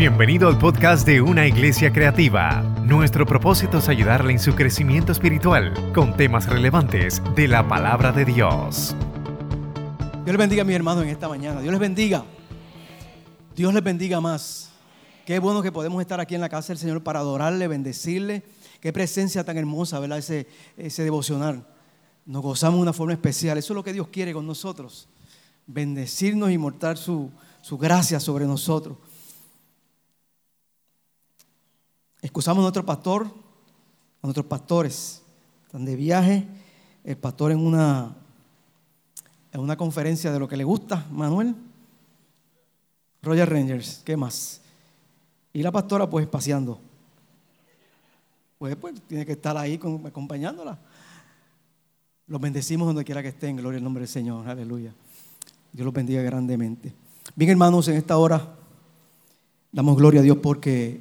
Bienvenido al podcast de Una Iglesia Creativa. Nuestro propósito es ayudarle en su crecimiento espiritual con temas relevantes de la palabra de Dios. Dios les bendiga a mis hermanos en esta mañana. Dios les bendiga. Dios les bendiga más. Qué bueno que podemos estar aquí en la casa del Señor para adorarle, bendecirle. Qué presencia tan hermosa, ¿verdad? Ese, ese devocional. Nos gozamos de una forma especial. Eso es lo que Dios quiere con nosotros. Bendecirnos y mostrar su, su gracia sobre nosotros. Excusamos a nuestro pastor, a nuestros pastores. Están de viaje. El pastor en una, en una conferencia de lo que le gusta, Manuel. Roger Rangers, ¿qué más? Y la pastora pues paseando. Pues, pues tiene que estar ahí acompañándola. Los bendecimos donde quiera que estén. Gloria al nombre del Señor. Aleluya. Dios los bendiga grandemente. Bien, hermanos, en esta hora damos gloria a Dios porque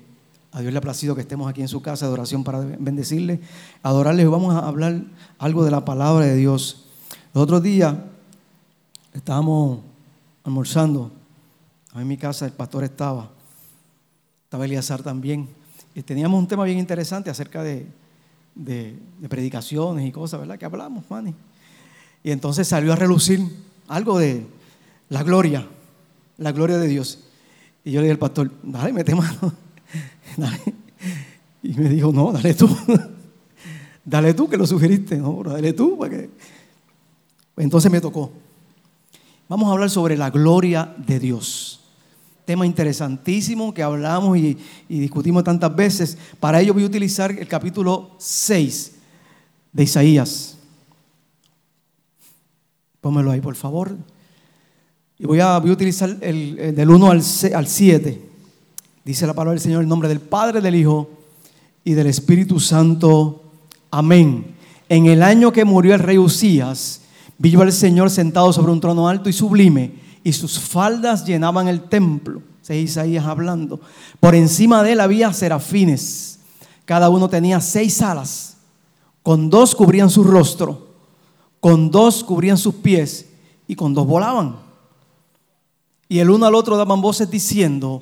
a Dios le ha placido que estemos aquí en su casa de oración para bendecirle, adorarle. vamos a hablar algo de la palabra de Dios. Los otros días estábamos almorzando. en mi casa el pastor estaba. Estaba Eliazar también. Y teníamos un tema bien interesante acerca de, de, predicaciones y cosas, ¿verdad? Que hablamos, Manny. Y entonces salió a relucir algo de la gloria, la gloria de Dios. Y yo le dije al pastor, dale, mete mano. Y me dijo, no, dale tú. dale tú que lo sugeriste. No, dale tú. Porque... Entonces me tocó. Vamos a hablar sobre la gloria de Dios. Tema interesantísimo que hablamos y, y discutimos tantas veces. Para ello voy a utilizar el capítulo 6 de Isaías. Pónmelo ahí, por favor. Y voy a, voy a utilizar el, del 1 al, al 7. Dice la palabra del Señor en nombre del Padre, del Hijo y del Espíritu Santo. Amén. En el año que murió el rey Usías, vi yo al Señor sentado sobre un trono alto y sublime, y sus faldas llenaban el templo. Se Isaías hablando. Por encima de él había serafines. Cada uno tenía seis alas. Con dos cubrían su rostro, con dos cubrían sus pies y con dos volaban. Y el uno al otro daban voces diciendo,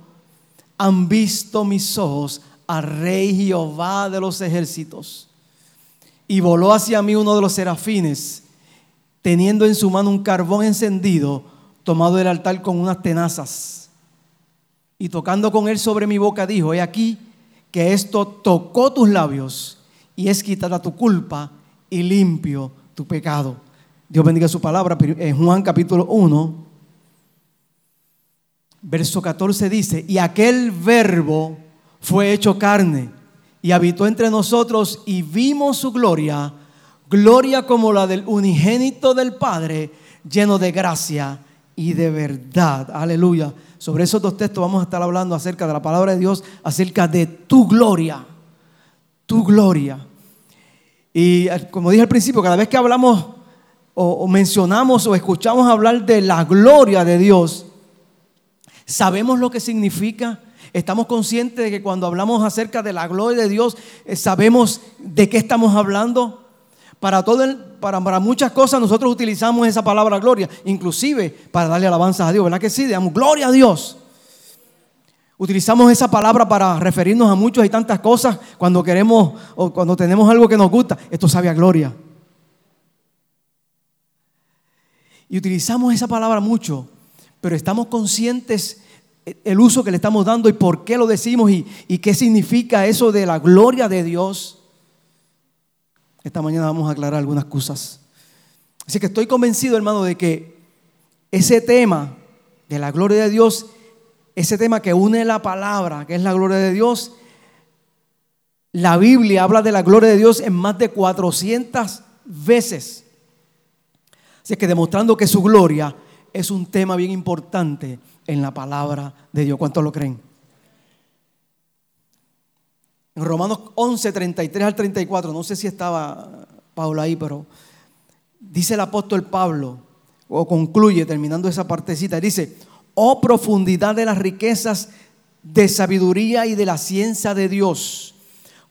han visto mis ojos a Rey Jehová de los ejércitos. Y voló hacia mí uno de los serafines, teniendo en su mano un carbón encendido, tomado del altar con unas tenazas. Y tocando con él sobre mi boca, dijo, he aquí que esto tocó tus labios y es quitada tu culpa y limpio tu pecado. Dios bendiga su palabra. En Juan capítulo 1, verso 14 dice, y aquel verbo fue hecho carne y habitó entre nosotros y vimos su gloria, gloria como la del unigénito del Padre, lleno de gracia y de verdad. Aleluya. Sobre esos dos textos vamos a estar hablando acerca de la palabra de Dios, acerca de tu gloria, tu gloria. Y eh, como dije al principio, cada vez que hablamos o, o mencionamos o escuchamos hablar de la gloria de Dios, ¿Sabemos lo que significa? ¿Estamos conscientes de que cuando hablamos acerca de la gloria de Dios, eh, sabemos de qué estamos hablando? Para, todo para, para, muchas cosas nosotros utilizamos esa palabra gloria, inclusive para darle alabanzas a Dios, ¿verdad que sí? Damos gloria a Dios. Utilizamos esa palabra para referirnos a muchas y tantas cosas cuando queremos o cuando tenemos algo que nos gusta. Esto sabe a gloria. Y utilizamos esa palabra mucho pero estamos conscientes el uso que le estamos dando y por qué lo decimos y, qué significa eso de la gloria de Dios. Esta mañana vamos a aclarar algunas cosas. Así que estoy convencido, hermano, de que ese tema de la gloria de Dios, ese tema que une la palabra, que es la gloria de Dios, la Biblia habla de la gloria de Dios en más de 400 veces. Así que demostrando que su gloria es un tema bien importante en la palabra de Dios. ¿Cuántos lo creen? En Romanos 11, 33 al 34, no sé si estaba Pablo ahí, pero dice el apóstol Pablo, o concluye terminando esa partecita, dice, oh profundidad de las riquezas de sabiduría y de la ciencia de Dios,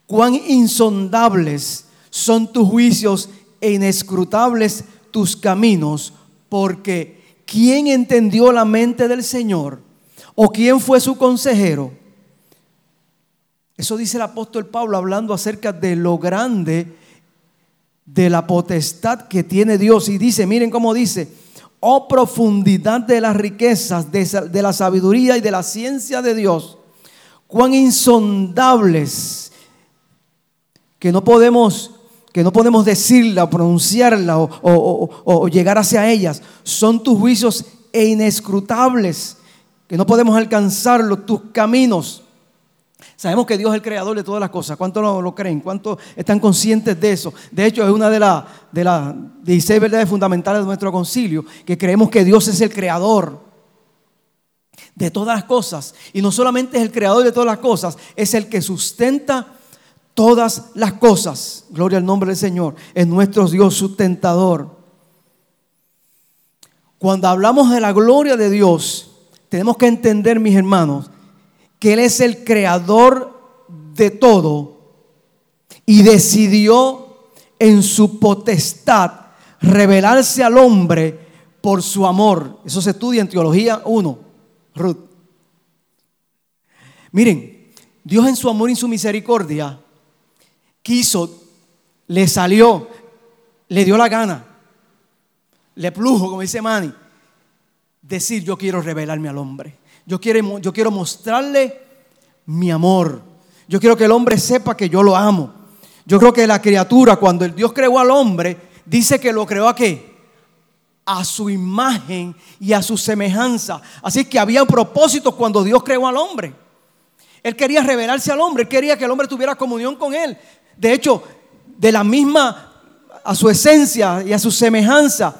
cuán insondables son tus juicios e inescrutables tus caminos, porque ¿quién entendió la mente del Señor? ¿O quién fue su consejero? Eso dice el apóstol Pablo hablando acerca de lo grande de la potestad que tiene Dios. Y dice, miren cómo dice, oh profundidad de las riquezas, de, la sabiduría y de la ciencia de Dios, cuán insondables que no podemos que no podemos decirla o pronunciarla o, llegar hacia ellas, son tus juicios e inescrutables, que no podemos alcanzarlos, tus caminos. Sabemos que Dios es el creador de todas las cosas. ¿Cuántos lo, creen? ¿Cuántos están conscientes de eso? De hecho, es una de, las de las 16 verdades fundamentales de nuestro concilio, que creemos que Dios es el creador de todas las cosas. Y no solamente es el creador de todas las cosas, es el que sustenta todas las cosas. Gloria al nombre del Señor. Es nuestro Dios sustentador. Cuando hablamos de la gloria de Dios, tenemos que entender, mis hermanos, que Él es el creador de todo y decidió en su potestad revelarse al hombre por su amor. Eso se estudia en Teología 1, Ruth. Miren, Dios en su amor y su misericordia quiso, le salió, le dio la gana, le plujo, como dice Manny, decir yo quiero revelarme al hombre. Yo quiero, yo quiero mostrarle mi amor. Yo quiero que el hombre sepa que yo lo amo. Yo creo que la criatura, cuando el Dios creó al hombre, dice que lo creó a qué? A su imagen y a su semejanza. Así que había propósitos cuando Dios creó al hombre. Él quería revelarse al hombre, él quería que el hombre tuviera comunión con él. De hecho, de la misma, a su esencia y a su semejanza,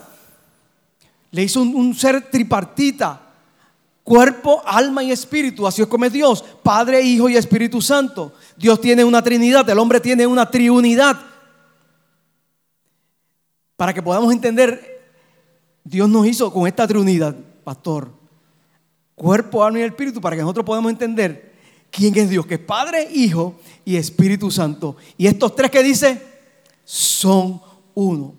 le hizo un, ser tripartita Cuerpo, alma y espíritu. Así es como es Dios. Padre, Hijo y Espíritu Santo. Dios tiene una trinidad. El hombre tiene una triunidad. Para que podamos entender, Dios nos hizo con esta triunidad, pastor. Cuerpo, alma y espíritu. Para que nosotros podamos entender quién es Dios. Que es Padre, Hijo y Espíritu Santo. Y estos tres que dice son uno.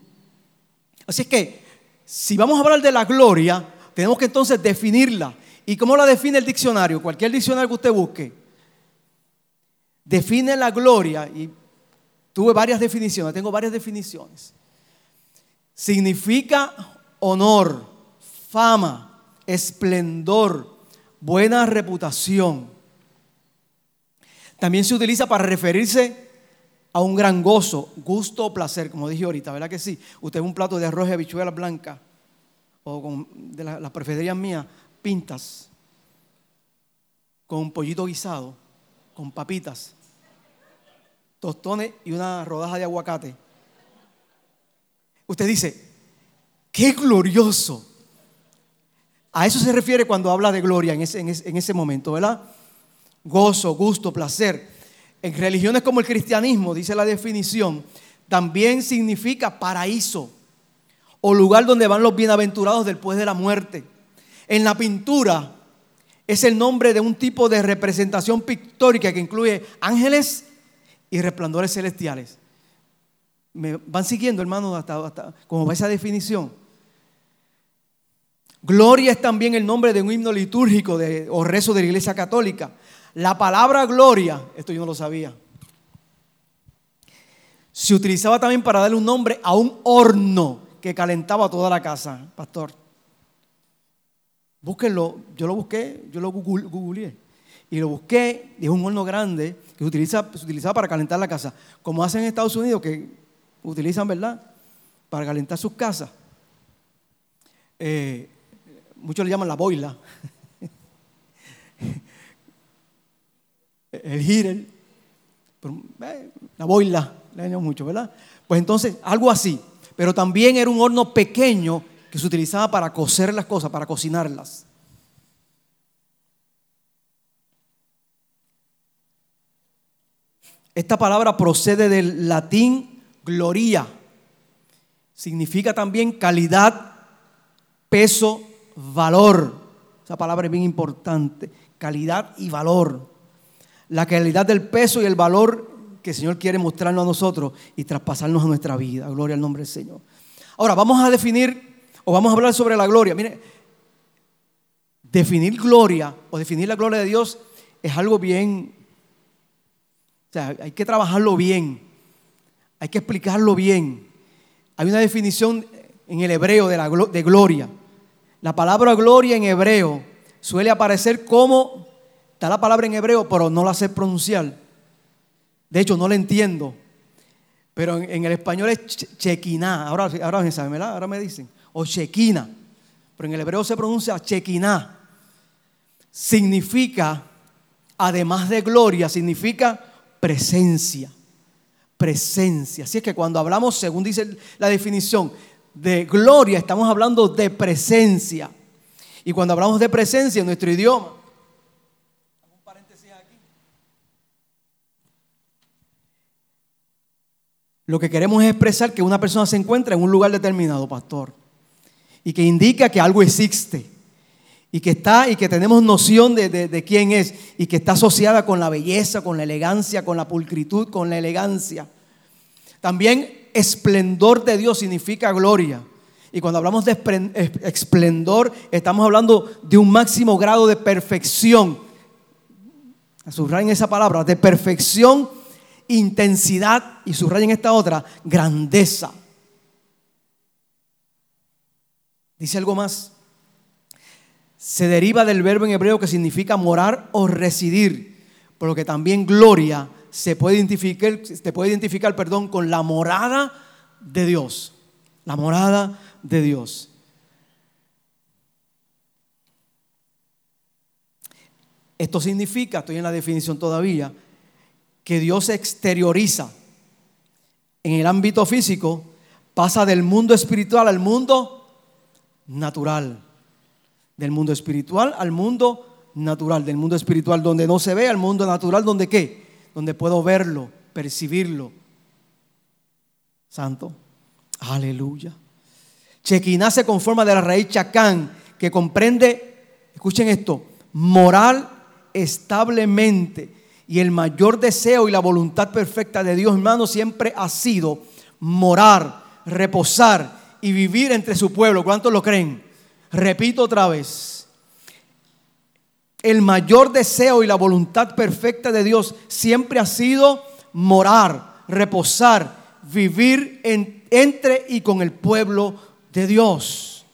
Así es que si vamos a hablar de la gloria, tenemos que entonces definirla. ¿Y cómo la define el diccionario? Cualquier diccionario que usted busque. Define la gloria, y tuve varias definiciones, tengo varias definiciones. Significa honor, fama, esplendor, buena reputación. También se utiliza para referirse a un gran gozo, gusto o placer, como dije ahorita, ¿verdad que sí? Usted ve un plato de arroz y habichuelas blancas, o con, de las la preferidas mías, pintas con un pollito guisado, con papitas, tostones y una rodaja de aguacate. Usted dice, qué glorioso. A eso se refiere cuando habla de gloria en ese, en ese, momento, ¿verdad? Gozo, gusto, placer. En religiones como el cristianismo, dice la definición, también significa paraíso o lugar donde van los bienaventurados después de la muerte. En la pintura es el nombre de un tipo de representación pictórica que incluye ángeles y resplandores celestiales. ¿Me van siguiendo, hermano, hasta, hasta como va esa definición? Gloria es también el nombre de un himno litúrgico o rezo de la iglesia católica. La palabra gloria, esto yo no lo sabía, se utilizaba también para darle un nombre a un horno que calentaba toda la casa, pastor. Búsquenlo, yo lo busqué, yo lo googleé. Y lo busqué, y es un horno grande que se, utiliza, utilizaba para calentar la casa. Como hacen en Estados Unidos, que utilizan, ¿verdad? Para calentar sus casas. Eh, muchos le llaman la boila. El heater. Eh, la boila, le llaman mucho, ¿verdad? Pues entonces, algo así. Pero también era un horno pequeño que se utilizaba para cocer las cosas, para cocinarlas. Esta palabra procede del latín gloria. Significa también calidad, peso, valor. Esa palabra es bien importante. Calidad y valor. La calidad del peso y el valor que el Señor quiere mostrarnos a nosotros y traspasarnos a nuestra vida. Gloria al nombre del Señor. Ahora vamos a definir o vamos a hablar sobre la gloria. Mire, definir gloria o definir la gloria de Dios es algo bien, o sea, hay que trabajarlo bien, hay que explicarlo bien. Hay una definición en el hebreo de, la, de gloria. La palabra gloria en hebreo suele aparecer como, está la palabra en hebreo, pero no la sé pronunciar. De hecho, no la entiendo. Pero en, el español es chequiná. Ahora, ahora, saben, ahora me dicen. O chequina. Pero en el hebreo se pronuncia chequiná. Significa, además de gloria, significa presencia. Presencia. Así es que cuando hablamos, según dice la definición, de gloria, estamos hablando de presencia. Y cuando hablamos de presencia en nuestro idioma, Lo que queremos es expresar que una persona se encuentra en un lugar determinado, pastor. Y que indica que algo existe. Y que está y que tenemos noción de, de quién es. Y que está asociada con la belleza, con la elegancia, con la pulcritud, con la elegancia. También esplendor de Dios significa gloria. Y cuando hablamos de esplendor, estamos hablando de un máximo grado de perfección. Subrayen esa palabra, de perfección intensidad y subrayen esta otra, grandeza. Dice algo más. Se deriva del verbo en hebreo que significa morar o residir, por lo que también gloria se puede identificar, se puede identificar perdón, con la morada de Dios. La morada de Dios. Esto significa, estoy en la definición todavía, que Dios exterioriza en el ámbito físico, pasa del mundo espiritual al mundo natural. Del mundo espiritual al mundo natural. Del mundo espiritual donde no se ve al mundo natural donde qué? Donde puedo verlo, percibirlo. Santo. Aleluya. Chequiná se conforma de la raíz chacán que comprende, escuchen esto, moral establemente y el mayor deseo y la voluntad perfecta de Dios, hermano, siempre ha sido morar, reposar y vivir entre su pueblo. ¿Cuántos lo creen? Repito otra vez. El mayor deseo y la voluntad perfecta de Dios siempre ha sido morar, reposar, vivir entre y con el pueblo de Dios,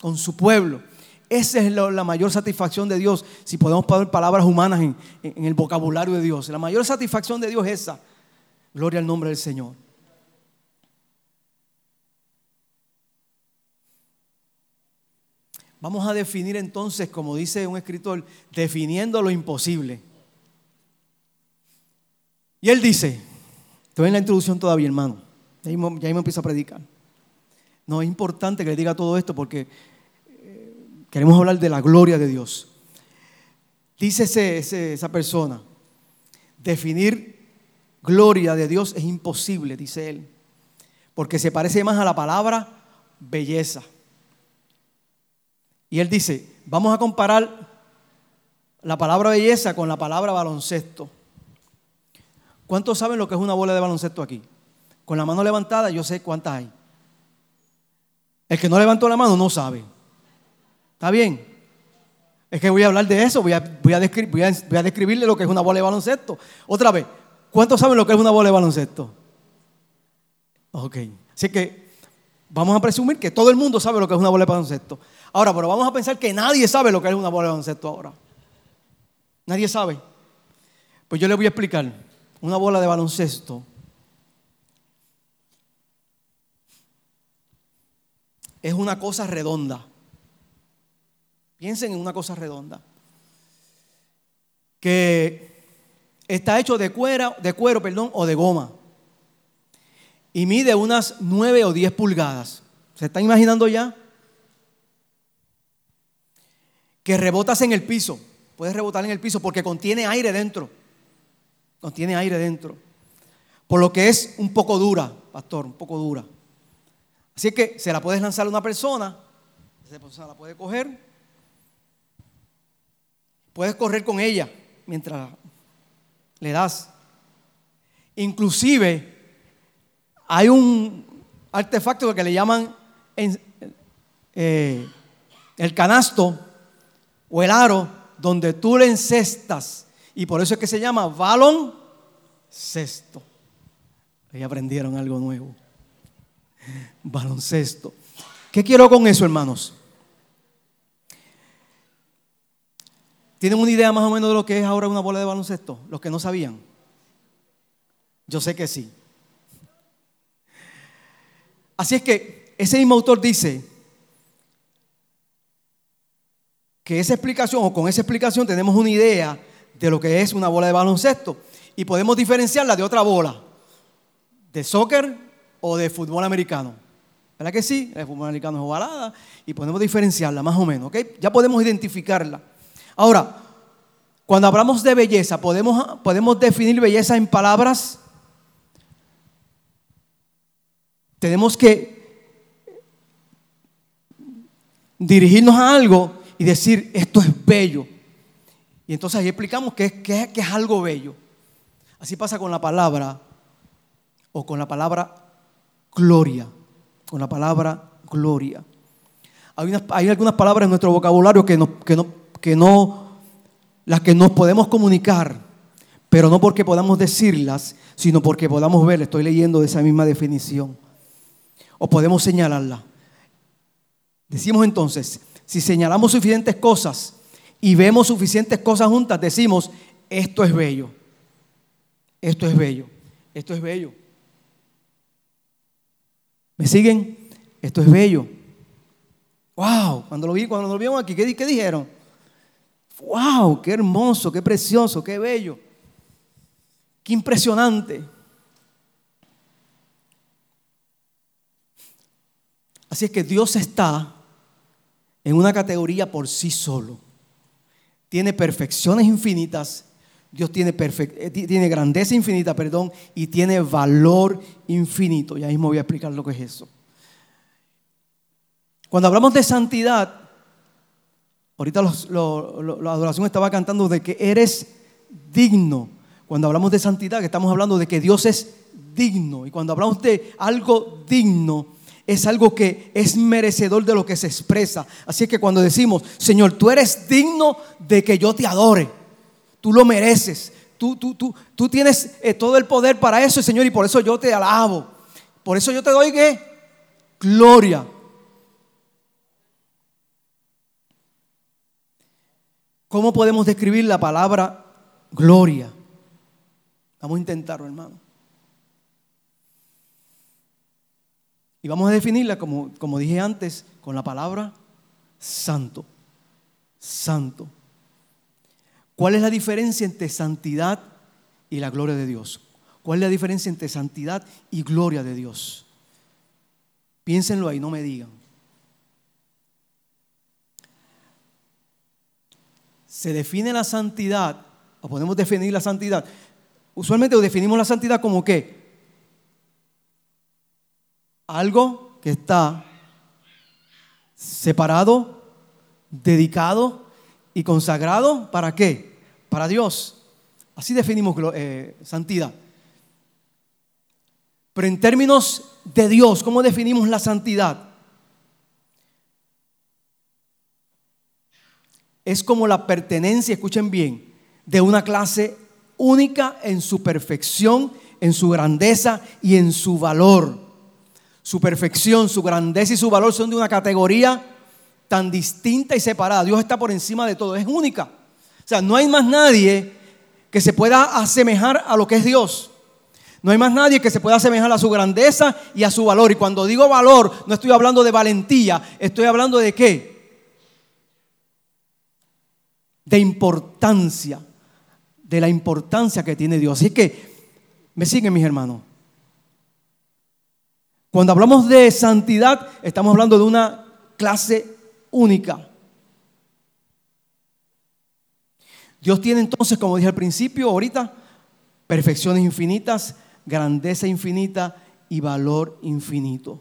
con su pueblo. Esa es la mayor satisfacción de Dios, si podemos poner palabras humanas en, el vocabulario de Dios. La mayor satisfacción de Dios es esa. Gloria al nombre del Señor. Vamos a definir entonces, como dice un escritor, definiendo lo imposible. Y él dice, estoy en la introducción todavía, hermano, ya ahí me empiezo a predicar. No, es importante que le diga todo esto porque Queremos hablar de la gloria de Dios. Dice esa persona, definir gloria de Dios es imposible, dice él, porque se parece más a la palabra belleza. Y él dice, vamos a comparar la palabra belleza con la palabra baloncesto. ¿Cuántos saben lo que es una bola de baloncesto aquí? Con la mano levantada yo sé cuántas hay. El que no levantó la mano no sabe. ¿Está bien? Es que voy a hablar de eso, voy a, describirle lo que es una bola de baloncesto. Otra vez, ¿cuántos saben lo que es una bola de baloncesto? Ok, así que vamos a presumir que todo el mundo sabe lo que es una bola de baloncesto. Ahora, pero vamos a pensar que nadie sabe lo que es una bola de baloncesto ahora. Nadie sabe. Pues yo le voy a explicar. Una bola de baloncesto es una cosa redonda. Piensen en una cosa redonda. Que está hecho de cuero, de cuero perdón, o de goma. Y mide unas 9 o 10 pulgadas. ¿Se están imaginando ya? Que rebotas en el piso. Puedes rebotar en el piso porque contiene aire dentro. Contiene aire dentro. Por lo que es un poco dura, pastor, un poco dura. Así que se la puedes lanzar a una persona, esa persona la puede coger, puedes correr con ella mientras le das. Inclusive hay un artefacto que le llaman eh, el canasto o el aro donde tú le encestas. Y por eso es que se llama balón cesto. Ahí aprendieron algo nuevo. Baloncesto. ¿Qué quiero con eso, hermanos? ¿Tienen una idea más o menos de lo que es ahora una bola de baloncesto? Los que no sabían. Yo sé que sí. Así es que ese mismo autor dice que esa explicación o con esa explicación tenemos una idea de lo que es una bola de baloncesto y podemos diferenciarla de otra bola, de soccer o de fútbol americano. ¿Verdad que sí? El fútbol americano es ovalada y podemos diferenciarla más o menos, ¿ok? Ya podemos identificarla. Ahora, cuando hablamos de belleza, ¿podemos, podemos definir belleza en palabras? Tenemos que dirigirnos a algo y decir, esto es bello. Y entonces ahí explicamos que, es algo bello. Así pasa con la palabra o con la palabra gloria. Con la palabra gloria. Hay, algunas palabras en nuestro vocabulario que no, que, no, que no, las que nos podemos comunicar, pero no porque podamos decirlas, sino porque podamos ver, estoy leyendo de esa misma definición o podemos señalarla. Decimos entonces, si señalamos suficientes cosas y vemos suficientes cosas juntas, decimos, esto es bello, esto es bello, esto es bello. ¿Me siguen? Esto es bello. Wow, cuando lo vi, cuando lo vieron aquí, ¿qué, qué dijeron? Wow, qué hermoso, qué precioso, qué bello. Qué impresionante. Así es que Dios está en una categoría por sí solo. Tiene perfecciones infinitas, Dios tiene, eh, tiene grandeza infinita, perdón, y tiene valor infinito. Ya mismo voy a explicar lo que es eso. Cuando hablamos de santidad, ahorita la adoración estaba cantando de que eres digno. Cuando hablamos de santidad, estamos hablando de que Dios es digno. Y cuando hablamos de algo digno, es algo que es merecedor de lo que se expresa. Así que cuando decimos, Señor, tú eres digno de que yo te adore, tú lo mereces, tú, tú, tú, tú tienes eh, todo el poder para eso, Señor, y por eso yo te alabo. Por eso yo te doy que gloria. ¿Cómo podemos describir la palabra gloria? Vamos a intentarlo, hermano. Y vamos a definirla, como, como dije antes, con la palabra santo. Santo. ¿Cuál es la diferencia entre santidad y la gloria de Dios? ¿Cuál es la diferencia entre santidad y gloria de Dios? Piénsenlo ahí, no me digan. Se define la santidad, o podemos definir la santidad. Usualmente definimos la santidad como que algo que está separado, dedicado y consagrado. ¿Para qué? Para Dios. Así definimos eh, santidad. Pero en términos de Dios, ¿cómo definimos la santidad? Es como la pertenencia, escuchen bien, de una clase única en su perfección, en su grandeza y en su valor su perfección, su grandeza y su valor son de una categoría tan distinta y separada. Dios está por encima de todo, es única. O sea, no hay más nadie que se pueda asemejar a lo que es Dios. No hay más nadie que se pueda asemejar a su grandeza y a su valor. Y cuando digo valor, no estoy hablando de valentía, estoy hablando de qué? De importancia, de la importancia que tiene Dios. Así que, me siguen mis hermanos. Cuando hablamos de santidad, estamos hablando de una clase única. Dios tiene entonces, como dije al principio, ahorita, perfecciones infinitas, grandeza infinita y valor infinito.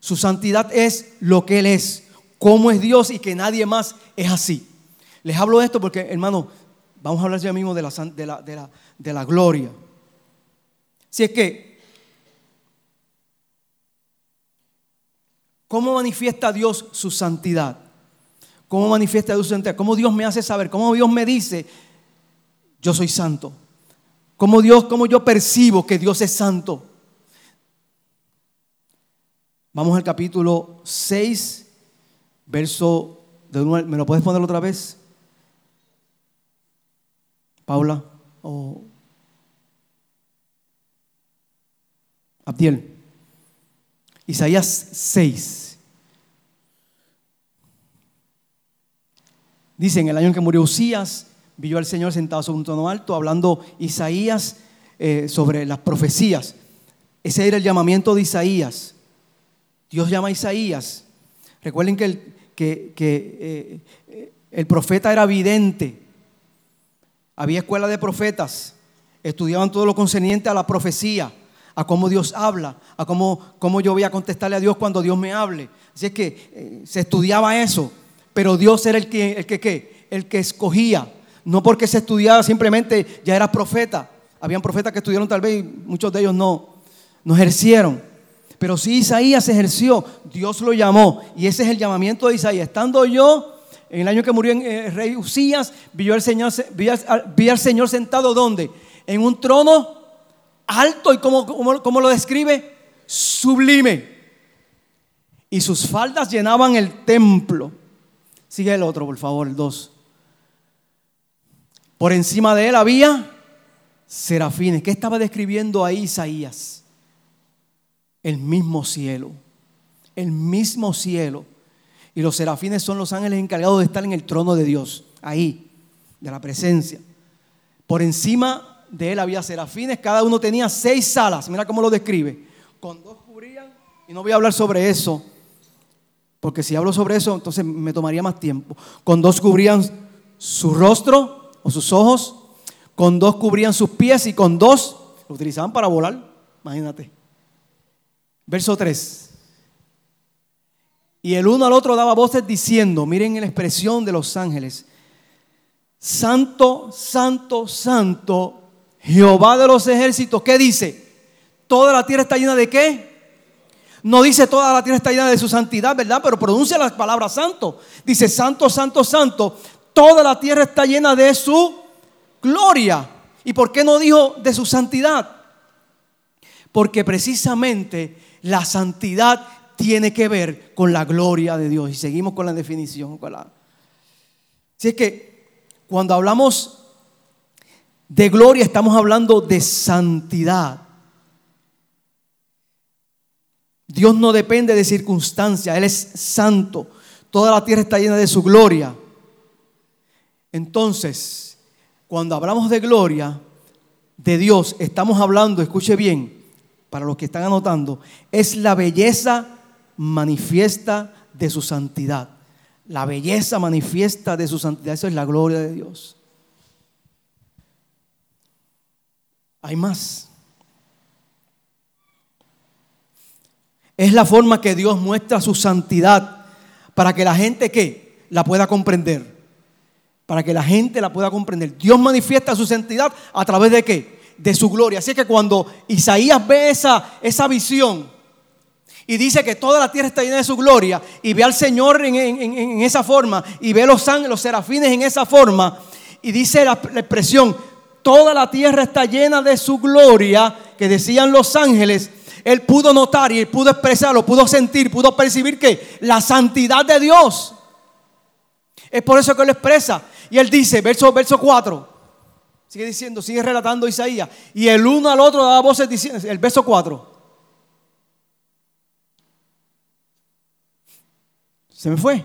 Su santidad es lo que Él es, cómo es Dios y que nadie más es así. Les hablo esto porque, hermano, vamos a hablar ya mismo de la, de la, de la, de la gloria. Si es que, ¿cómo manifiesta Dios su santidad? ¿Cómo manifiesta Dios su santidad? ¿Cómo Dios me hace saber? ¿Cómo Dios me dice, yo soy santo? ¿Cómo Dios, cómo yo percibo que Dios es santo? Vamos al capítulo 6, verso de ¿Me lo puedes poner otra vez? Paula o Abdiel. Isaías 6. Dice, en el año en que murió Usías, vio al Señor sentado sobre un trono alto, hablando Isaías eh, sobre las profecías. Ese era el llamamiento de Isaías. Dios llama a Isaías. Recuerden que el, que, eh, el profeta era vidente. Había escuela de profetas. Estudiaban todo lo concerniente a la profecía, a cómo Dios habla, a cómo, cómo yo voy a contestarle a Dios cuando Dios me hable. Así es que eh, se estudiaba eso. Pero Dios era el que, el que, el que escogía. No porque se estudiaba simplemente ya era profeta. Habían profetas que estudiaron tal vez y muchos de ellos no, no ejercieron. Pero sí Isaías ejerció, Dios lo llamó. Y ese es el llamamiento de Isaías. Estando yo, en el año que murió el eh, rey Usías, vi al, Señor, sentado ¿dónde? En un trono alto y como, como lo describe, sublime. Y sus faldas llenaban el templo. Sigue el otro, por favor, el 2. Por encima de él había serafines. ¿Qué estaba describiendo ahí Isaías? El mismo cielo. El mismo cielo. Y los serafines son los ángeles encargados de estar en el trono de Dios. Ahí, de la presencia. Por encima de él había serafines. Cada uno tenía seis salas. Mira cómo lo describe. Con dos cubrían. Y no voy a hablar sobre eso porque si hablo sobre eso, entonces me tomaría más tiempo. Con dos cubrían su rostro o sus ojos, con dos cubrían sus pies y con dos lo utilizaban para volar. Imagínate. Verso 3. Y el uno al otro daba voces diciendo, miren la expresión de los ángeles, Santo, Santo, Santo, Jehová de los ejércitos, ¿qué dice? Toda la tierra está llena de qué? No dice toda la tierra está llena de su santidad, ¿verdad? Pero pronuncia las palabras santo. Dice santo, santo, santo. Toda la tierra está llena de su gloria. ¿Y por qué no dijo de su santidad? Porque precisamente la santidad tiene que ver con la gloria de Dios. Y seguimos con la definición. Con la... Si es que cuando hablamos de gloria estamos hablando de santidad. Dios no depende de circunstancias, Él es santo. Toda la tierra está llena de su gloria. Entonces, cuando hablamos de gloria de Dios, estamos hablando, escuche bien, para los que están anotando, es la belleza manifiesta de su santidad. La belleza manifiesta de su santidad, eso es la gloria de Dios. Hay más. Es la forma que Dios muestra su santidad para que la gente que la pueda comprender. Para que la gente la pueda comprender. Dios manifiesta su santidad a través de qué? De su gloria. Así que cuando Isaías ve esa, esa visión y dice que toda la tierra está llena de su gloria y ve al Señor en, esa forma y ve los ángeles, los serafines en esa forma y dice la expresión, toda la tierra está llena de su gloria, que decían los ángeles, él pudo notar y él pudo expresarlo, pudo sentir, pudo percibir que la santidad de Dios. Es por eso que él expresa. Y él dice, verso, verso 4, sigue diciendo, sigue relatando Isaías. Y el uno al otro daba voces diciendo, el verso 4. Se me fue.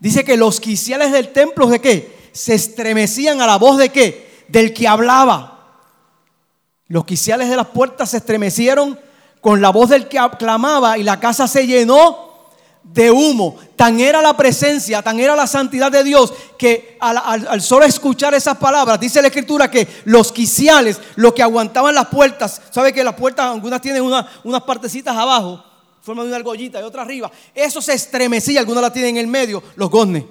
Dice que los quiciales del templo de qué? Se estremecían a la voz de qué? Del que hablaba. Los quiciales de las puertas se estremecieron con la voz del que clamaba y la casa se llenó de humo. Tan era la presencia, tan era la santidad de Dios, que al, solo escuchar esas palabras, dice la escritura que los quiciales, los que aguantaban las puertas, sabe que las puertas, algunas tienen unas partecitas abajo, forma de una argollita y otra arriba, eso se estremecía, algunas la tienen en el medio, los goznes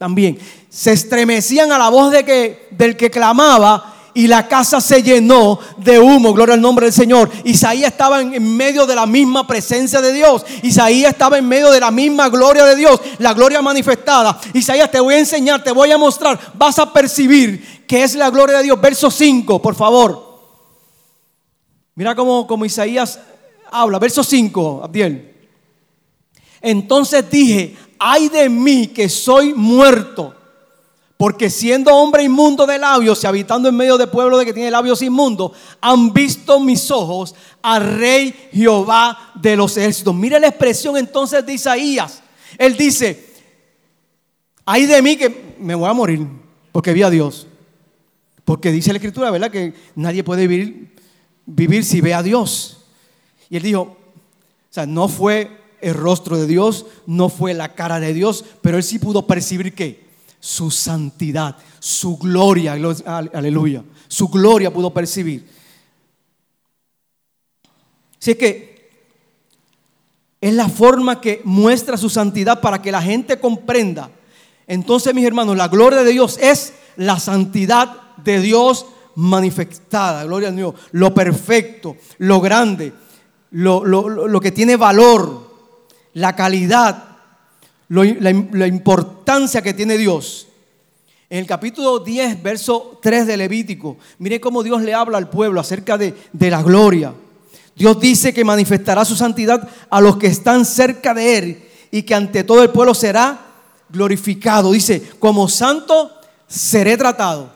también, se estremecían a la voz de que, del que clamaba y la casa se llenó de humo, gloria al nombre del Señor. Isaías estaba en medio de la misma presencia de Dios. Isaías estaba en medio de la misma gloria de Dios, la gloria manifestada. Isaías, te voy a enseñar, te voy a mostrar, vas a percibir que es la gloria de Dios. Verso 5, por favor. Mira cómo, como Isaías habla. Verso 5, Abdiel. Entonces dije, ay de mí que soy muerto porque siendo hombre inmundo de labios y habitando en medio de pueblo de que tiene labios inmundos, han visto mis ojos al rey Jehová de los ejércitos. Mire la expresión entonces de Isaías. Él dice, hay de mí que me voy a morir porque vi a Dios. Porque dice la escritura, ¿verdad? Que nadie puede vivir, vivir si ve a Dios. Y él dijo, o sea, no fue el rostro de Dios, no fue la cara de Dios, pero él sí pudo percibir que su santidad, su gloria, aleluya, su gloria pudo percibir. Así que es la forma que muestra su santidad para que la gente comprenda. Entonces, mis hermanos, la gloria de Dios es la santidad de Dios manifestada. Gloria a Dios. Lo perfecto, lo grande, lo, lo que tiene valor, la calidad, la, importancia que tiene Dios. En el capítulo 10, verso 3 de Levítico, mire cómo Dios le habla al pueblo acerca de, de la gloria. Dios dice que manifestará su santidad a los que están cerca de Él y que ante todo el pueblo será glorificado. Dice, como santo seré tratado.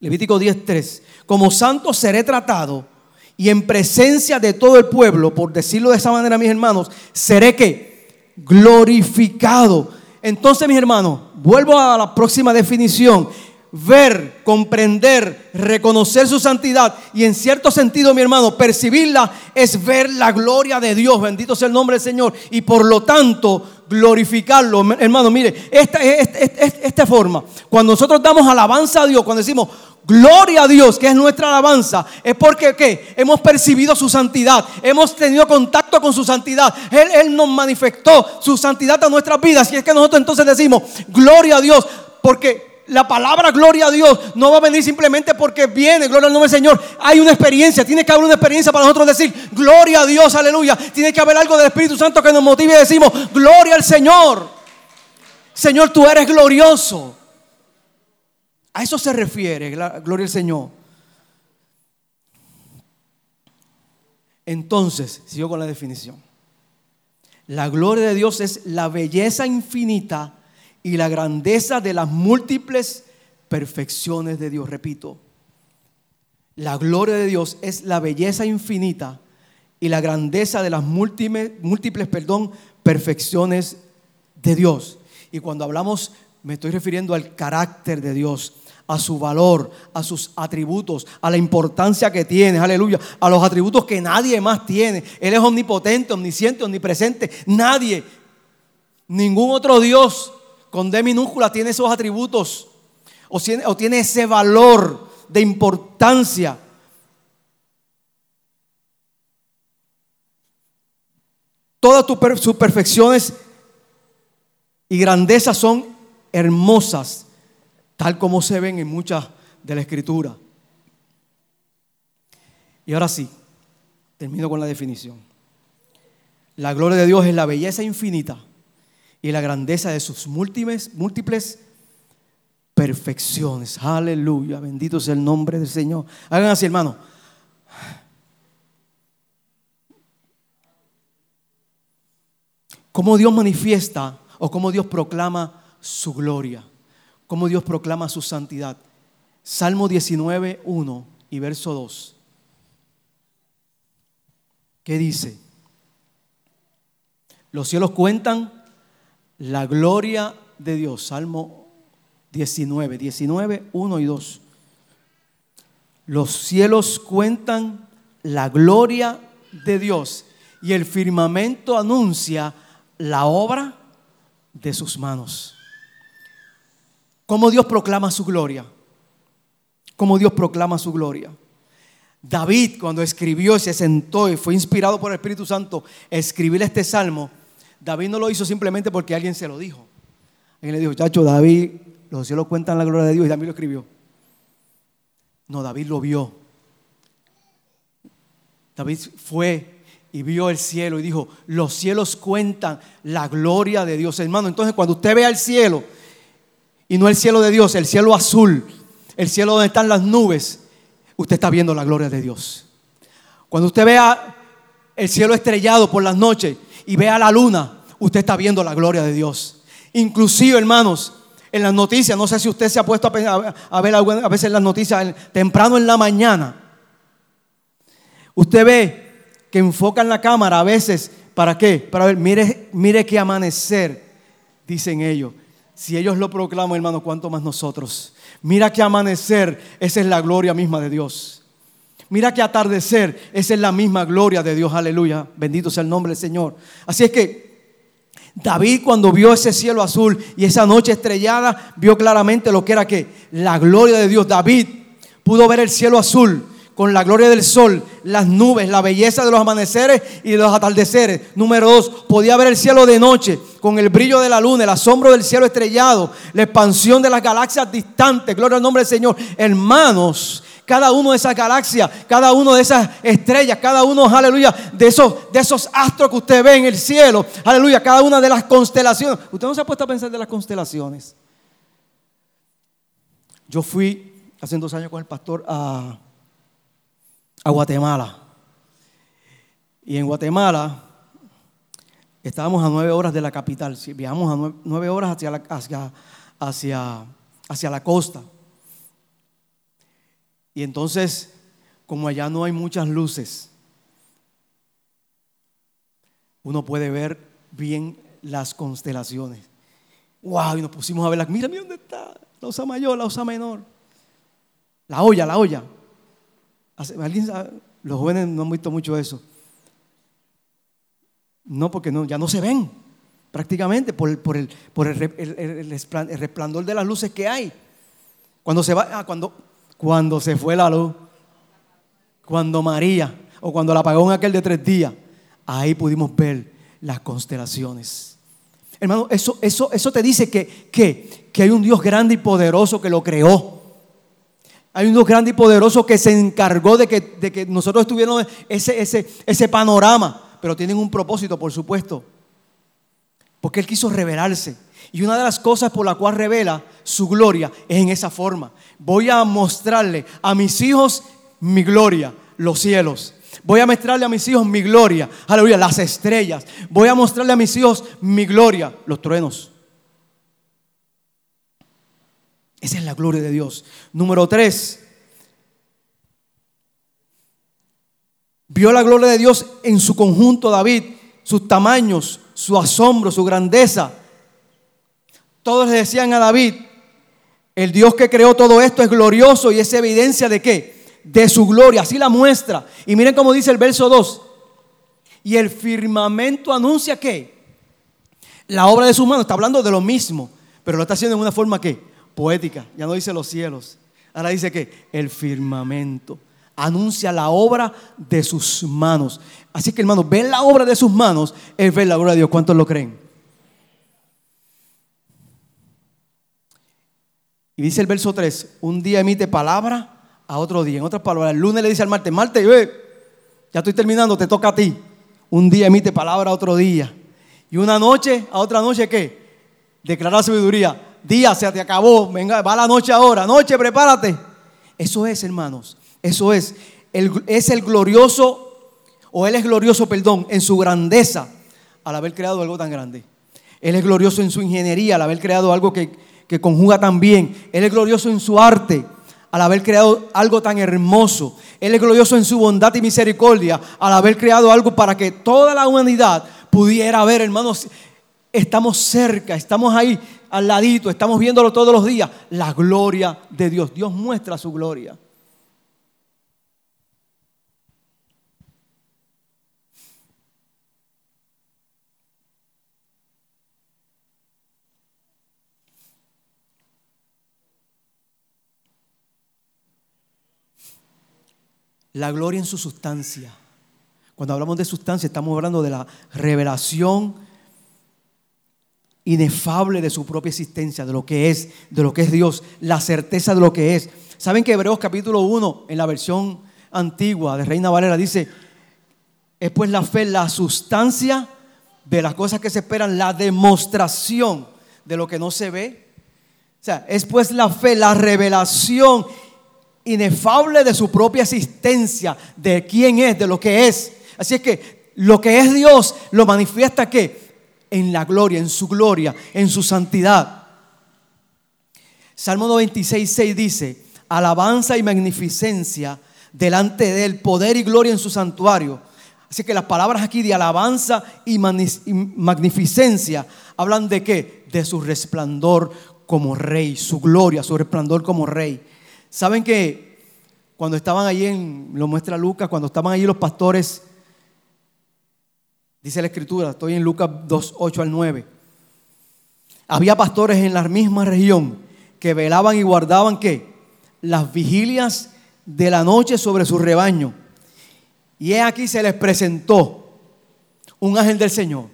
Levítico 10:3. Como santo seré tratado y en presencia de todo el pueblo, por decirlo de esa manera, mis hermanos, seré que glorificado. Entonces, mis hermanos, vuelvo a la próxima definición. Ver, comprender, reconocer su santidad y en cierto sentido, mi hermano, percibirla es ver la gloria de Dios. Bendito sea el nombre del Señor. Y por lo tanto, glorificarlo. Hermano, mire, esta, esta, esta, esta forma. Cuando nosotros damos alabanza a Dios, cuando decimos, Gloria a Dios, que es nuestra alabanza. Es porque ¿qué? hemos percibido su santidad. Hemos tenido contacto con su santidad. Él, él nos manifestó su santidad a nuestras vidas. Y es que nosotros entonces decimos, gloria a Dios. Porque la palabra gloria a Dios no va a venir simplemente porque viene, gloria al nombre del Señor. Hay una experiencia, tiene que haber una experiencia para nosotros decir, gloria a Dios, aleluya. Tiene que haber algo del Espíritu Santo que nos motive y decimos, gloria al Señor. Señor, tú eres glorioso. A eso se refiere, gloria al Señor. Entonces, sigo con la definición. La gloria de Dios es la belleza infinita y la grandeza de las múltiples perfecciones de Dios. Repito, la gloria de Dios es la belleza infinita y la grandeza de las múltiples, perfecciones de Dios. Y cuando hablamos, me estoy refiriendo al carácter de Dios, a su valor, a sus atributos, a la importancia que tiene, aleluya, a los atributos que nadie más tiene. Él es omnipotente, omnisciente, omnipresente. Nadie, ningún otro Dios con D minúscula tiene esos atributos o tiene, ese valor de importancia. Todas sus perfecciones y grandezas son hermosas tal como se ven en muchas de la escritura. Y ahora sí, termino con la definición. La gloria de Dios es la belleza infinita y la grandeza de sus múltiples, múltiples perfecciones. Aleluya, bendito sea el nombre del Señor. Hagan así, hermano. Cómo Dios manifiesta o cómo Dios proclama su gloria cómo Dios proclama su santidad. Salmo 19, 1 y verso 2. ¿Qué dice? Los cielos cuentan la gloria de Dios. Salmo 19, 19, 1 y 2. Los cielos cuentan la gloria de Dios. y el firmamento anuncia la obra de sus manos. ¿Cómo Dios proclama su gloria? ¿Cómo Dios proclama su gloria? David cuando escribió y se sentó y fue inspirado por el Espíritu Santo a escribir este salmo, David no lo hizo simplemente porque alguien se lo dijo. Alguien le dijo, chacho, David, los cielos cuentan la gloria de Dios y David lo escribió. No, David lo vio. David fue y vio el cielo y dijo, los cielos cuentan la gloria de Dios. Hermano, entonces cuando usted vea el cielo, y no el cielo de Dios, el cielo azul, el cielo donde están las nubes, usted está viendo la gloria de Dios. Cuando usted vea el cielo estrellado por las noches y vea la luna, usted está viendo la gloria de Dios. Inclusive, hermanos, en las noticias, no sé si usted se ha puesto a, ver a veces las noticias temprano en la mañana. Usted ve que enfocan la cámara a veces, ¿para qué? Para ver, mire, mire qué amanecer, dicen ellos. Si ellos lo proclaman, hermano, ¿cuánto más nosotros? Mira que amanecer, esa es la gloria misma de Dios. Mira que atardecer, esa es la misma gloria de Dios, aleluya. Bendito sea el nombre del Señor. Así es que David cuando vio ese cielo azul y esa noche estrellada, vio claramente lo que era que la gloria de Dios. David pudo ver el cielo azul con la gloria del sol, las nubes, la belleza de los amaneceres y de los atardeceres. Número dos, podía ver el cielo de noche con el brillo de la luna, el asombro del cielo estrellado, la expansión de las galaxias distantes. Gloria al nombre del Señor. Hermanos, cada uno de esas galaxias, cada uno de esas estrellas, cada uno, aleluya, de esos, de esos astros que usted ve en el cielo, aleluya, cada una de las constelaciones. Usted no se ha puesto a pensar de las constelaciones. Yo fui hace dos años con el pastor a a Guatemala. Y en Guatemala estábamos a nueve horas de la capital. Viajamos a nueve, horas hacia la, hacia, hacia, hacia la costa. Y entonces, como allá no hay muchas luces, uno puede ver bien las constelaciones. ¡Wow! Y nos pusimos a verlas. Mira, mira dónde está la osa mayor, la osa menor. La olla, la olla. Los jóvenes no han visto mucho eso. No, porque no, ya no se ven prácticamente por, el, por, el, el, resplandor de las luces que hay. Cuando se va, ah, cuando, cuando se fue la luz, cuando María, o cuando la apagó en aquel de tres días, ahí pudimos ver las constelaciones. Hermano, eso, eso, eso te dice que, que, que hay un Dios grande y poderoso que lo creó hay un Dios grande y poderoso que se encargó de que, de que nosotros estuviéramos ese, ese, ese panorama, pero tienen un propósito, por supuesto, porque Él quiso revelarse. Y una de las cosas por la cual revela su gloria es en esa forma. Voy a mostrarle a mis hijos mi gloria, los cielos. Voy a mostrarle a mis hijos mi gloria, aleluya, las estrellas. Voy a mostrarle a mis hijos mi gloria, los truenos. Esa es la gloria de Dios. Número tres. Vio la gloria de Dios en su conjunto David, sus tamaños, su asombro, su grandeza. Todos le decían a David, el Dios que creó todo esto es glorioso y es evidencia de qué? De su gloria, así la muestra. Y miren cómo dice el verso 2. Y el firmamento anuncia que la obra de su mano está hablando de lo mismo, pero lo está haciendo en una forma que poética, ya no dice los cielos, ahora dice que el firmamento anuncia la obra de sus manos. Así que hermano, ver la obra de sus manos es ver la obra de Dios. ¿Cuántos lo creen? Y dice el verso 3, un día emite palabra a otro día. En otras palabras, el lunes le dice al martes, martes, ve, ya estoy terminando, te toca a ti. Un día emite palabra a otro día. Y una noche a otra noche, ¿qué? Declarar sabiduría día se te acabó, venga, va la noche ahora, noche, prepárate. Eso es, hermanos, eso es. es el glorioso, o Él es glorioso, perdón, en su grandeza al haber creado algo tan grande. Él es glorioso en su ingeniería al haber creado algo que, que conjuga tan bien. Él es glorioso en su arte al haber creado algo tan hermoso. Él es glorioso en su bondad y misericordia al haber creado algo para que toda la humanidad pudiera ver, hermanos. Estamos cerca, estamos ahí al ladito, estamos viéndolo todos los días, la gloria de Dios. Dios muestra su gloria. La gloria en su sustancia. Cuando hablamos de sustancia estamos hablando de la revelación inefable de su propia existencia, de lo que es, de lo que es Dios, la certeza de lo que es. ¿Saben que Hebreos capítulo 1, en la versión antigua de Reina Valera, dice, es pues la fe la sustancia de las cosas que se esperan, la demostración de lo que no se ve? O sea, es pues la fe, la revelación inefable de su propia existencia, de quién es, de lo que es. Así es que lo que es Dios lo manifiesta que en la gloria, en su gloria, en su santidad. Salmo 96, 6 dice, alabanza y magnificencia delante de él, poder y gloria en su santuario. Así que las palabras aquí de alabanza y magnificencia hablan de qué? De su resplandor como rey, su gloria, su resplandor como rey. ¿Saben que cuando estaban allí en, lo muestra Lucas, cuando estaban allí los pastores Dice la escritura, estoy en Lucas 2, 8 al 9. Había pastores en la misma región que velaban y guardaban qué? Las vigilias de la noche sobre su rebaño. Y he aquí se les presentó un ángel del Señor.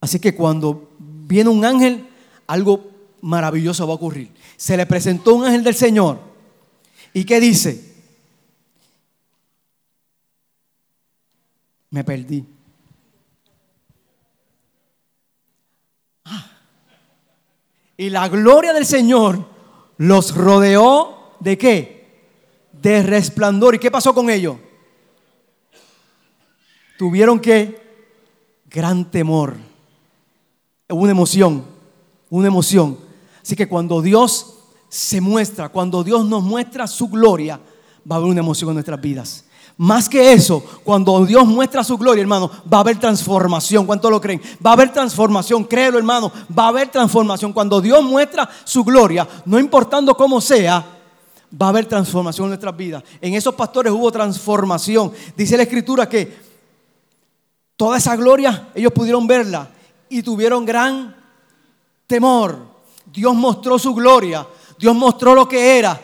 Así que cuando viene un ángel, algo maravilloso va a ocurrir. Se le presentó un ángel del Señor. ¿Y qué dice? Me perdí. Y la gloria del Señor los rodeó de qué? De resplandor. ¿Y qué pasó con ellos? Tuvieron que gran temor. Una emoción, una emoción. Así que cuando Dios se muestra, cuando Dios nos muestra su gloria, va a haber una emoción en nuestras vidas. Más que eso, cuando Dios muestra su gloria, hermano, va a haber transformación. ¿Cuánto lo creen? Va a haber transformación, créelo, hermano. Va a haber transformación. Cuando Dios muestra su gloria, no importando cómo sea, va a haber transformación en nuestras vidas. En esos pastores hubo transformación. Dice la escritura que toda esa gloria, ellos pudieron verla y tuvieron gran temor. Dios mostró su gloria. Dios mostró lo que era.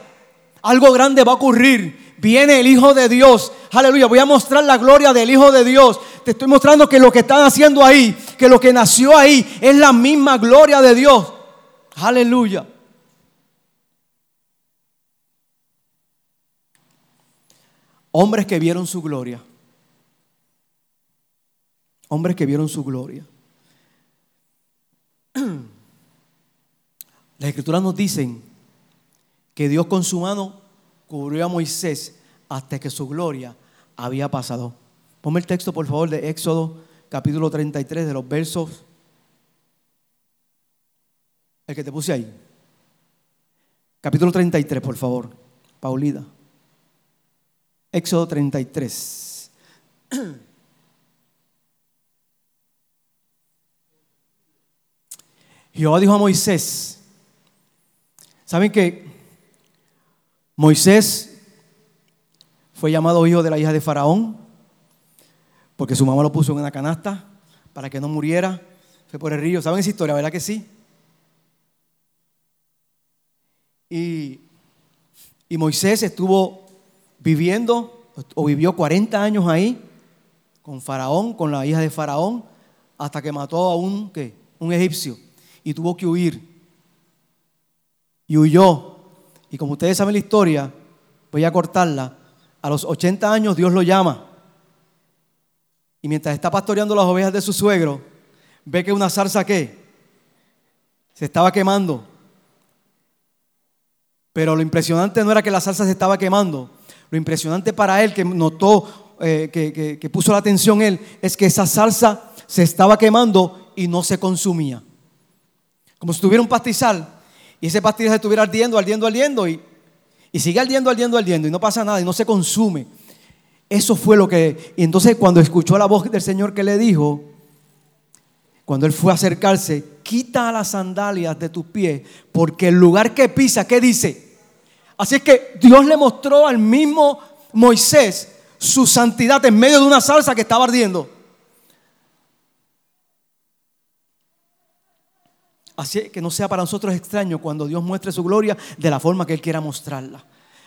Algo grande va a ocurrir viene el Hijo de Dios. Aleluya, voy a mostrar la gloria del Hijo de Dios. Te estoy mostrando que lo que están haciendo ahí, que lo que nació ahí es la misma gloria de Dios. Aleluya. Hombres que vieron su gloria. Hombres que vieron su gloria. Las escrituras nos dicen que Dios con su mano cubrió a Moisés hasta que su gloria había pasado. Ponme el texto, por favor, de Éxodo capítulo 33, de los versos. El que te puse ahí. Capítulo 33, por favor. Paulida. Éxodo 33. Jehová dijo a Moisés, ¿saben que Moisés fue llamado hijo de la hija de Faraón porque su mamá lo puso en una canasta para que no muriera. Fue por el río. ¿Saben esa historia, verdad que sí? Y, y Moisés estuvo viviendo o vivió 40 años ahí con Faraón, con la hija de Faraón, hasta que mató a un, un egipcio y tuvo que huir. Y huyó y como ustedes saben la historia, voy a cortarla. A los 80 años Dios lo llama. Y mientras está pastoreando las ovejas de su suegro, ve que una zarza que se estaba quemando. Pero lo impresionante no era que la salsa se estaba quemando. Lo impresionante para él, que notó, eh, que, que, puso la atención él, es que esa salsa se estaba quemando y no se consumía. Como si tuviera un pastizal y ese pastillo se estuviera ardiendo, ardiendo, ardiendo y, y sigue ardiendo, ardiendo, ardiendo y no pasa nada y no se consume. Eso fue lo que... Y entonces cuando escuchó la voz del Señor que le dijo, cuando él fue a acercarse, quita las sandalias de tus pies, porque el lugar que pisa, ¿qué dice? Así es que Dios le mostró al mismo Moisés su santidad en medio de una salsa que estaba ardiendo. Así que no sea para nosotros extraño cuando Dios muestre su gloria de la forma que Él quiera mostrarla.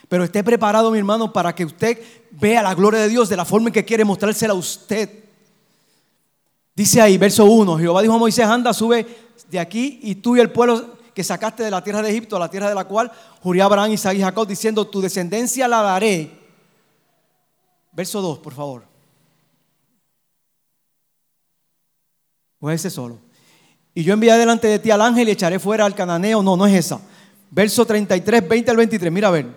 Pero esté preparado, mi hermano, para que usted vea la gloria de Dios de la forma en que quiere mostrársela a usted. Dice ahí, verso 1, Jehová dijo a Moisés, anda, sube de aquí y tú y el pueblo que sacaste de la tierra de Egipto, a la tierra de la cual juré Abraham, Isaac y Jacob, diciendo, tu descendencia la daré. Verso 2, por favor. O ese solo. Y yo enviaré delante de ti al ángel y echaré fuera al cananeo. No, no es esa. Verso 33, 20 al 23. Mira a ver.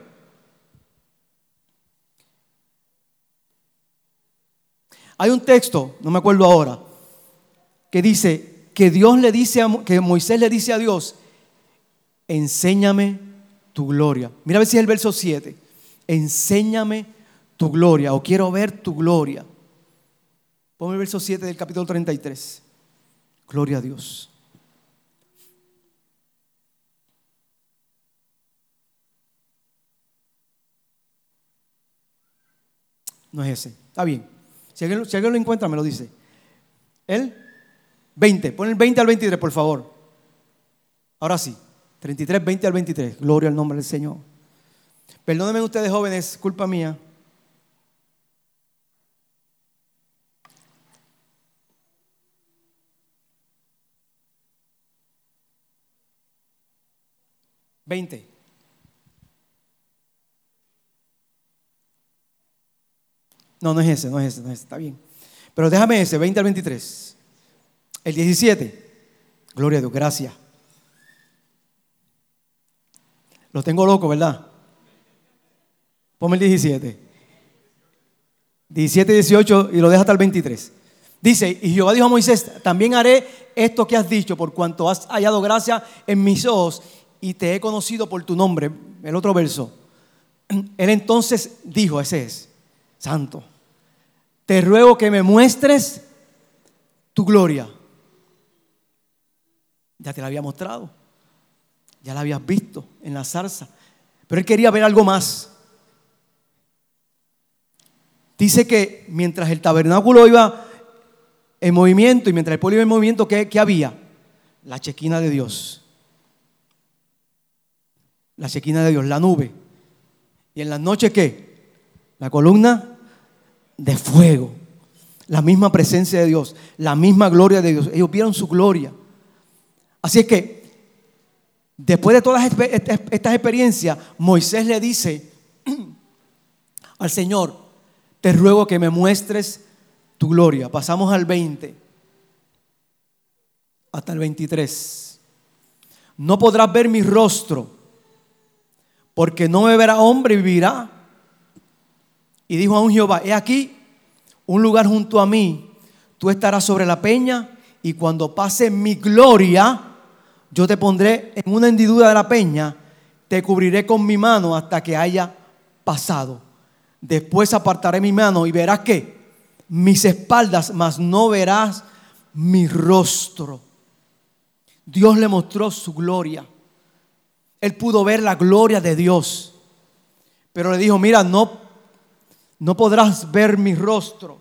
Hay un texto, no me acuerdo ahora, que dice que Dios le dice, que Moisés le dice a Dios, enséñame tu gloria. Mira a ver si es el verso 7. Enséñame tu gloria o quiero ver tu gloria. Ponme el verso 7 del capítulo 33. Gloria a Dios. No es ese. Está bien. Si alguien, si alguien lo encuentra, me lo dice. ¿El? 20. Pon el 20 al 23, por favor. Ahora sí. 33, 20 al 23. Gloria al nombre del Señor. Perdónenme ustedes jóvenes, culpa mía. Veinte. No, no es ese, no es ese, no es ese, está bien. Pero déjame ese, 20 al 23. El 17. Gloria a Dios, gracias. Lo tengo loco, ¿verdad? Ponme el 17. 17, 18 y lo deja hasta el 23. Dice, y Jehová dijo a Moisés, también haré esto que has dicho, por cuanto has hallado gracia en mis ojos y te he conocido por tu nombre. El otro verso. Él entonces dijo, ese es, santo, te ruego que me muestres tu gloria. Ya te la había mostrado. Ya la habías visto en la zarza. Pero él quería ver algo más. Dice que mientras el tabernáculo iba en movimiento y mientras el pueblo iba en movimiento, ¿qué, había? La chequina de Dios. La chequina de Dios, la nube. Y en las noches, ¿qué? La columna de fuego. La misma presencia de Dios, la misma gloria de Dios. Ellos vieron su gloria. Así es que Después de todas estas experiencias, Moisés le dice al Señor, te ruego que me muestres tu gloria. Pasamos al 20, hasta el 23. No podrás ver mi rostro, porque no me verá hombre y vivirá. Y dijo a un Jehová, he aquí un lugar junto a mí, tú estarás sobre la peña y cuando pase mi gloria, yo te pondré en una hendidura de la peña, te cubriré con mi mano hasta que haya pasado. Después apartaré mi mano y verás que mis espaldas, mas no verás mi rostro. Dios le mostró su gloria. Él pudo ver la gloria de Dios. Pero le dijo, mira, no, no podrás ver mi rostro.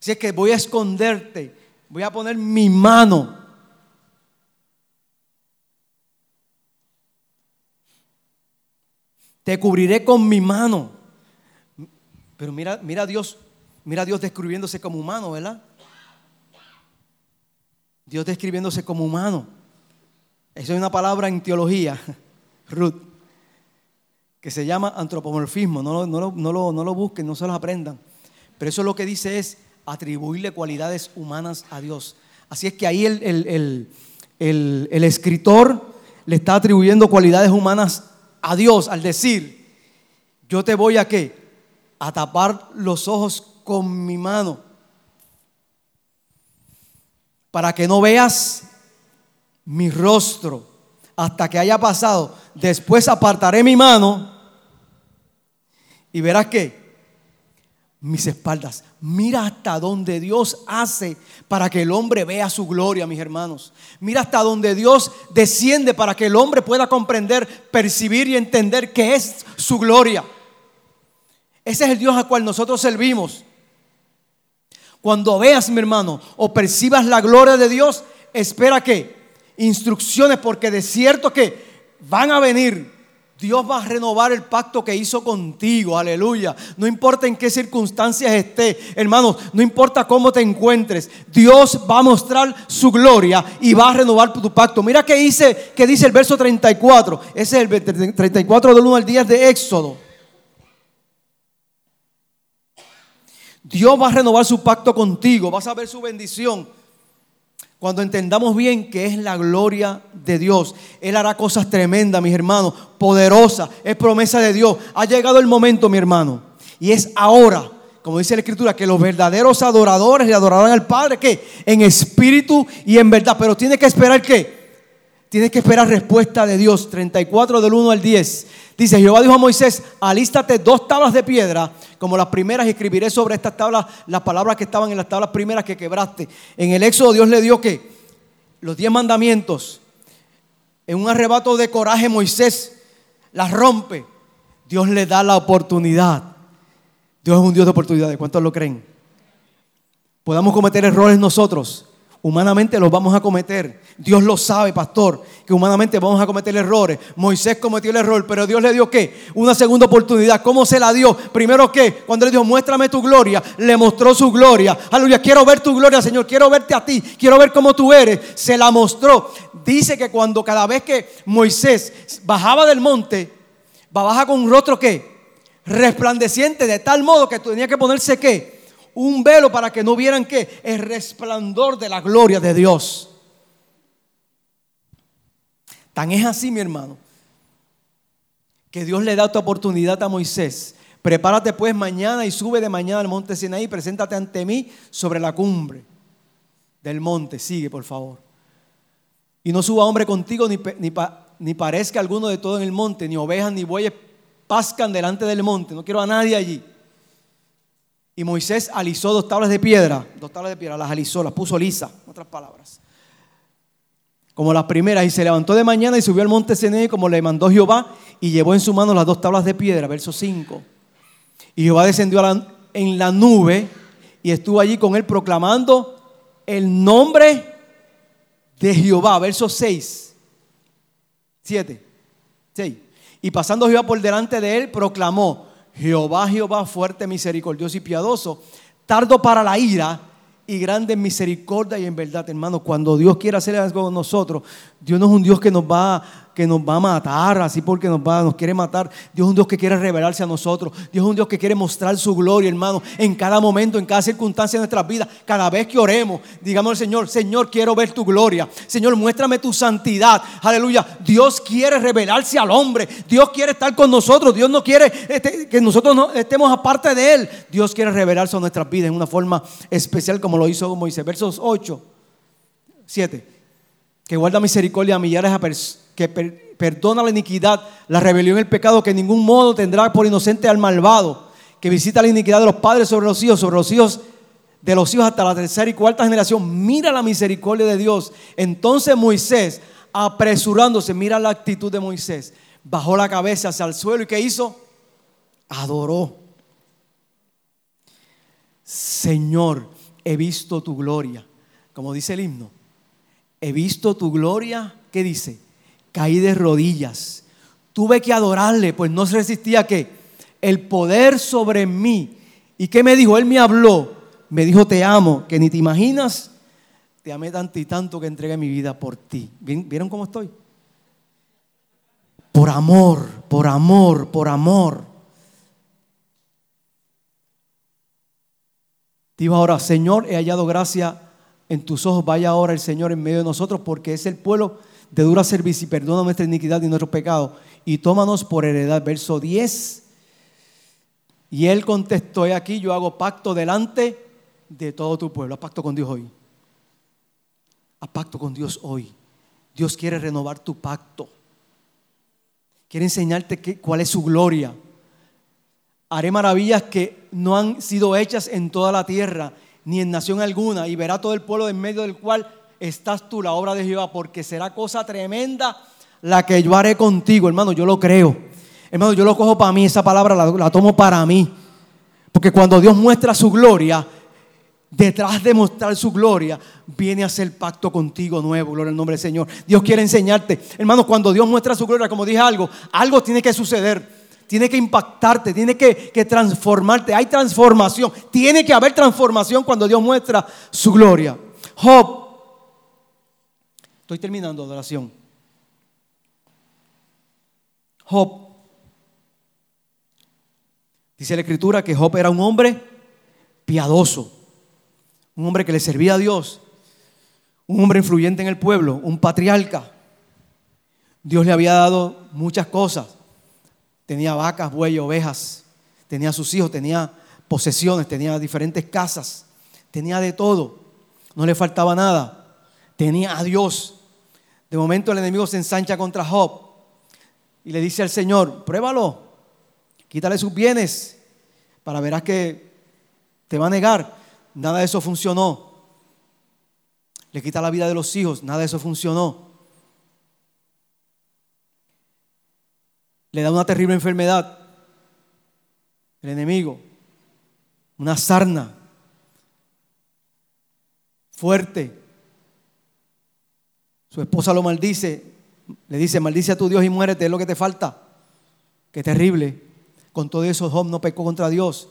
Así es que voy a esconderte, voy a poner mi mano te cubriré con mi mano. Pero mira, mira a Dios, mira a Dios describiéndose como humano, ¿verdad? Dios describiéndose como humano. Eso es una palabra en teología, Ruth, que se llama antropomorfismo. No, no, no lo busquen, no se los aprendan. Pero eso lo que dice es atribuirle cualidades humanas a Dios. Así es que ahí el, el escritor le está atribuyendo cualidades humanas a Dios al decir, yo te voy a qué? A tapar los ojos con mi mano para que no veas mi rostro hasta que haya pasado. Después apartaré mi mano y verás que mis espaldas. Mira hasta donde Dios hace para que el hombre vea su gloria, mis hermanos. Mira hasta donde Dios desciende para que el hombre pueda comprender, percibir y entender que es su gloria. Ese es el Dios al cual nosotros servimos. Cuando veas, mi hermano, o percibas la gloria de Dios, espera que instrucciones, porque de cierto que van a venir Dios va a renovar el pacto que hizo contigo, aleluya. No importa en qué circunstancias esté, hermanos, no importa cómo te encuentres, Dios va a mostrar su gloria y va a renovar tu pacto. Mira qué dice, qué dice el verso 34, ese es el 34 del 1 al 10 de Éxodo. Dios va a renovar su pacto contigo, vas a ver su bendición. Cuando entendamos bien que es la gloria de Dios, Él hará cosas tremendas, mis hermanos, poderosas, es promesa de Dios. Ha llegado el momento, mi hermano, y es ahora, como dice la Escritura, que los verdaderos adoradores le adorarán al Padre, que en espíritu y en verdad, pero tiene que esperar que Tienes que esperar respuesta de Dios. 34 del 1 al 10. Dice, Jehová dijo a Moisés, alístate dos tablas de piedra, como las primeras, y escribiré sobre estas tablas las palabras que estaban en las tablas primeras que quebraste. En el Éxodo Dios le dio que los diez mandamientos. En un arrebato de coraje Moisés las rompe. Dios le da la oportunidad. Dios es un Dios de oportunidades. ¿Cuántos lo creen? Podamos cometer errores nosotros. Humanamente los vamos a cometer. Dios lo sabe, pastor, que humanamente vamos a cometer errores. Moisés cometió el error, pero Dios le dio qué? Una segunda oportunidad. ¿Cómo se la dio? Primero que cuando le dijo, muéstrame tu gloria, le mostró su gloria. Aleluya, quiero ver tu gloria, Señor, quiero verte a ti, quiero ver cómo tú eres. Se la mostró. Dice que cuando cada vez que Moisés bajaba del monte, bajaba con un rostro que resplandeciente de tal modo que tenía que ponerse qué? Un velo para que no vieran que el resplandor de la gloria de Dios. Tan es así, mi hermano, que Dios le da esta oportunidad a Moisés. Prepárate pues mañana y sube de mañana al monte Sinaí, preséntate ante mí sobre la cumbre del monte. Sigue, por favor. Y no suba hombre contigo, ni, ni, ni parezca alguno de todo en el monte, ni ovejas ni bueyes pascan delante del monte. No quiero a nadie allí. Y Moisés alisó dos tablas de piedra, dos tablas de piedra, las alisó, las puso lisa, en otras palabras. Como las primeras, y se levantó de mañana y subió al monte Sinaí como le mandó Jehová, y llevó en su mano las dos tablas de piedra, verso 5. Y Jehová descendió en la nube y estuvo allí con él proclamando el nombre de Jehová, verso 6. 7. 6. Y pasando Jehová por delante de él, proclamó, Jehová, Jehová, fuerte, misericordioso y piadoso, tardo para la ira y grande en misericordia y en verdad, hermano. Cuando Dios quiere hacer algo con nosotros, Dios no es un Dios que nos va que nos va a matar, así porque nos, va, nos quiere matar. Dios es un Dios que quiere revelarse a nosotros. Dios es un Dios que quiere mostrar su gloria, hermano, en cada momento, en cada circunstancia de nuestras vidas. Cada vez que oremos, digamos al Señor, Señor, quiero ver tu gloria. Señor, muéstrame tu santidad. Aleluya. Dios quiere revelarse al hombre. Dios quiere estar con nosotros. Dios no quiere este, que nosotros no estemos aparte de Él. Dios quiere revelarse a nuestras vidas en una forma especial como lo hizo Moisés. Versos 8, 7 que guarda misericordia a millares que perdona la iniquidad, la rebelión y el pecado, que en ningún modo tendrá por inocente al malvado, que visita la iniquidad de los padres sobre los hijos, sobre los hijos de los hijos hasta la tercera y cuarta generación. Mira la misericordia de Dios. Entonces Moisés, apresurándose, mira la actitud de Moisés, bajó la cabeza hacia el suelo y ¿qué hizo? Adoró. Señor, he visto tu gloria, como dice el himno he visto tu gloria, ¿qué dice? Caí de rodillas. Tuve que adorarle, pues no se resistía que el poder sobre mí. ¿Y qué me dijo? Él me habló, me dijo, te amo, que ni te imaginas, te amé tanto y tanto que entregué mi vida por ti. ¿Vieron cómo estoy? Por amor, por amor, por amor. Dijo ahora, Señor, he hallado gracia en tus ojos vaya ahora el Señor en medio de nosotros, porque es el pueblo de dura servicio y perdona nuestra iniquidad y nuestro pecado. Y tómanos por heredad. Verso 10. Y él contestó, he aquí, yo hago pacto delante de todo tu pueblo. Haz pacto con Dios hoy. Haz pacto con Dios hoy. Dios quiere renovar tu pacto. Quiere enseñarte cuál es su gloria. Haré maravillas que no han sido hechas en toda la tierra ni en nación alguna, y verá todo el pueblo en medio del cual estás tú, la obra de Jehová, porque será cosa tremenda la que yo haré contigo, hermano, yo lo creo. Hermano, yo lo cojo para mí, esa palabra la, tomo para mí. Porque cuando Dios muestra su gloria, detrás de mostrar su gloria, viene a hacer pacto contigo nuevo, gloria al nombre del Señor. Dios quiere enseñarte. Hermanos, cuando Dios muestra su gloria, como dije algo, algo tiene que suceder. Tiene que impactarte, tiene que, transformarte. Hay transformación. Tiene que haber transformación cuando Dios muestra su gloria. Job. Estoy terminando adoración. Job. Dice la escritura que Job era un hombre piadoso un hombre que le servía a Dios, un hombre influyente en el pueblo, un patriarca. Dios le había dado muchas cosas. Tenía vacas, bueyes, ovejas, tenía sus hijos, tenía posesiones, tenía diferentes casas, tenía de todo. No le faltaba nada. Tenía a Dios. De momento el enemigo se ensancha contra Job y le dice al Señor, pruébalo, quítale sus bienes para verás que te va a negar. Nada de eso funcionó. Le quita la vida de los hijos. Nada de eso funcionó. Le da una terrible enfermedad. El enemigo. Una sarna. Fuerte. Su esposa lo maldice. Le dice, maldice a tu Dios y muérete. Es lo que te falta. Qué terrible. Con todo eso Job no pecó contra Dios.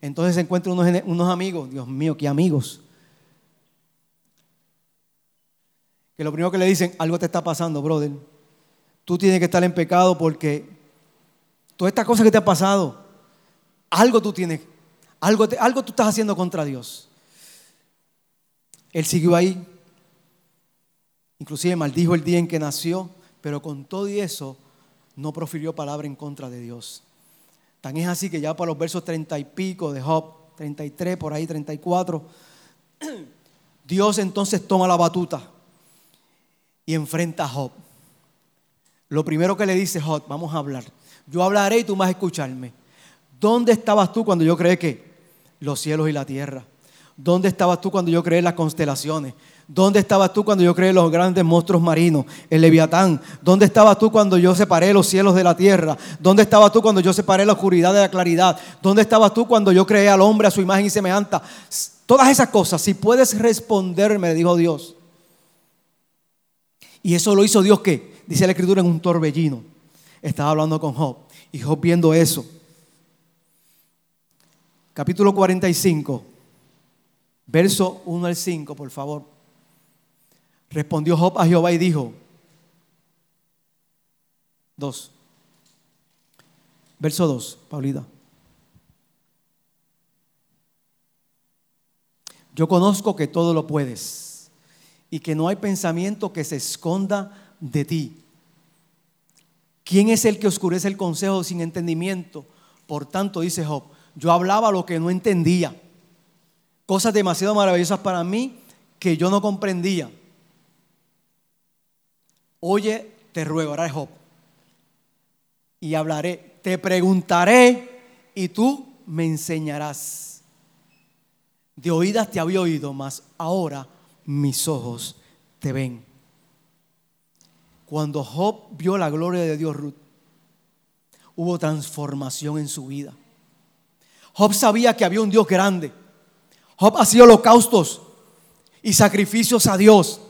Entonces se encuentran unos, amigos, Dios mío, qué amigos. Que lo primero que le dicen, algo te está pasando, brother. Tú tienes que estar en pecado porque todas estas cosas que te ha pasado, algo tú tienes, algo, algo tú estás haciendo contra Dios. Él siguió ahí, inclusive maldijo el día en que nació, pero con todo y eso no profirió palabra en contra de Dios. Tan es así que ya para los versos treinta y pico de Job, 33, por ahí 34, Dios entonces toma la batuta y enfrenta a Job. Lo primero que le dice Job, vamos a hablar. Yo hablaré y tú vas a escucharme. ¿Dónde estabas tú cuando yo creé que? Los cielos y la tierra. ¿Dónde estabas tú cuando yo creé las constelaciones? ¿Dónde estabas tú cuando yo creé los grandes monstruos marinos? El leviatán. ¿Dónde estabas tú cuando yo separé los cielos de la tierra? ¿Dónde estabas tú cuando yo separé la oscuridad de la claridad? ¿Dónde estabas tú cuando yo creé al hombre a su imagen y semejanza? Todas esas cosas, si puedes responderme, dijo Dios. Y eso lo hizo Dios que, dice la escritura, en un torbellino. Estaba hablando con Job. Y Job viendo eso. Capítulo 45, verso 1 al 5, por favor. Respondió Job a Jehová y dijo, dos, verso 2, Paulita. Yo conozco que todo lo puedes y que no hay pensamiento que se esconda de ti. ¿Quién es el que oscurece el consejo sin entendimiento? Por tanto, dice Job, yo hablaba lo que no entendía, cosas demasiado maravillosas para mí que yo no comprendía. Oye, te ruego, ahora Job, y hablaré, te preguntaré y tú me enseñarás. De oídas te había oído, mas ahora mis ojos te ven. Cuando Job vio la gloria de Dios, Ruth, hubo transformación en su vida. Job sabía que había un Dios grande. Job hacía holocaustos y sacrificios a Dios.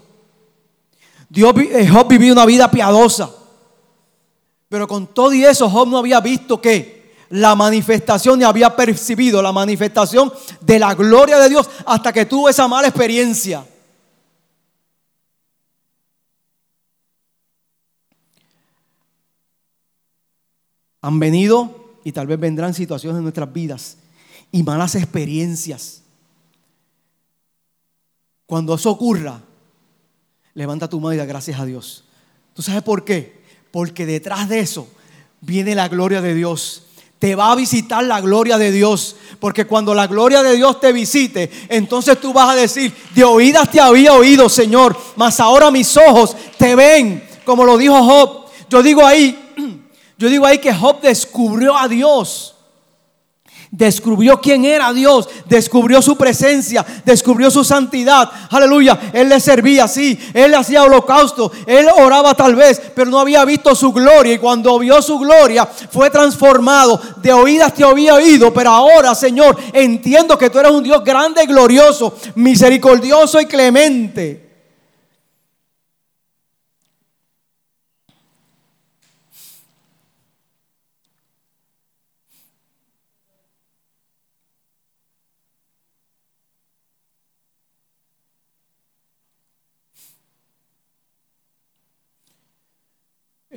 Dios, eh, Job vivía una vida piadosa. Pero con todo y eso, Job no había visto que la manifestación ni había percibido la manifestación de la gloria de Dios hasta que tuvo esa mala experiencia. Han venido y tal vez vendrán situaciones en nuestras vidas y malas experiencias. Cuando eso ocurra, Levanta tu mano y da gracias a Dios. ¿Tú sabes por qué? Porque detrás de eso viene la gloria de Dios. Te va a visitar la gloria de Dios. Porque cuando la gloria de Dios te visite, entonces tú vas a decir, de oídas te había oído, Señor, mas ahora mis ojos te ven, como lo dijo Job. Yo digo ahí, yo digo ahí que Job descubrió a Dios. Descubrió quién era Dios, descubrió su presencia, descubrió su santidad. Aleluya. Él le servía así, él hacía holocausto, él oraba tal vez, pero no había visto su gloria. Y cuando vio su gloria, fue transformado. De oídas te había oído, pero ahora, Señor, entiendo que tú eres un Dios grande glorioso, misericordioso y clemente.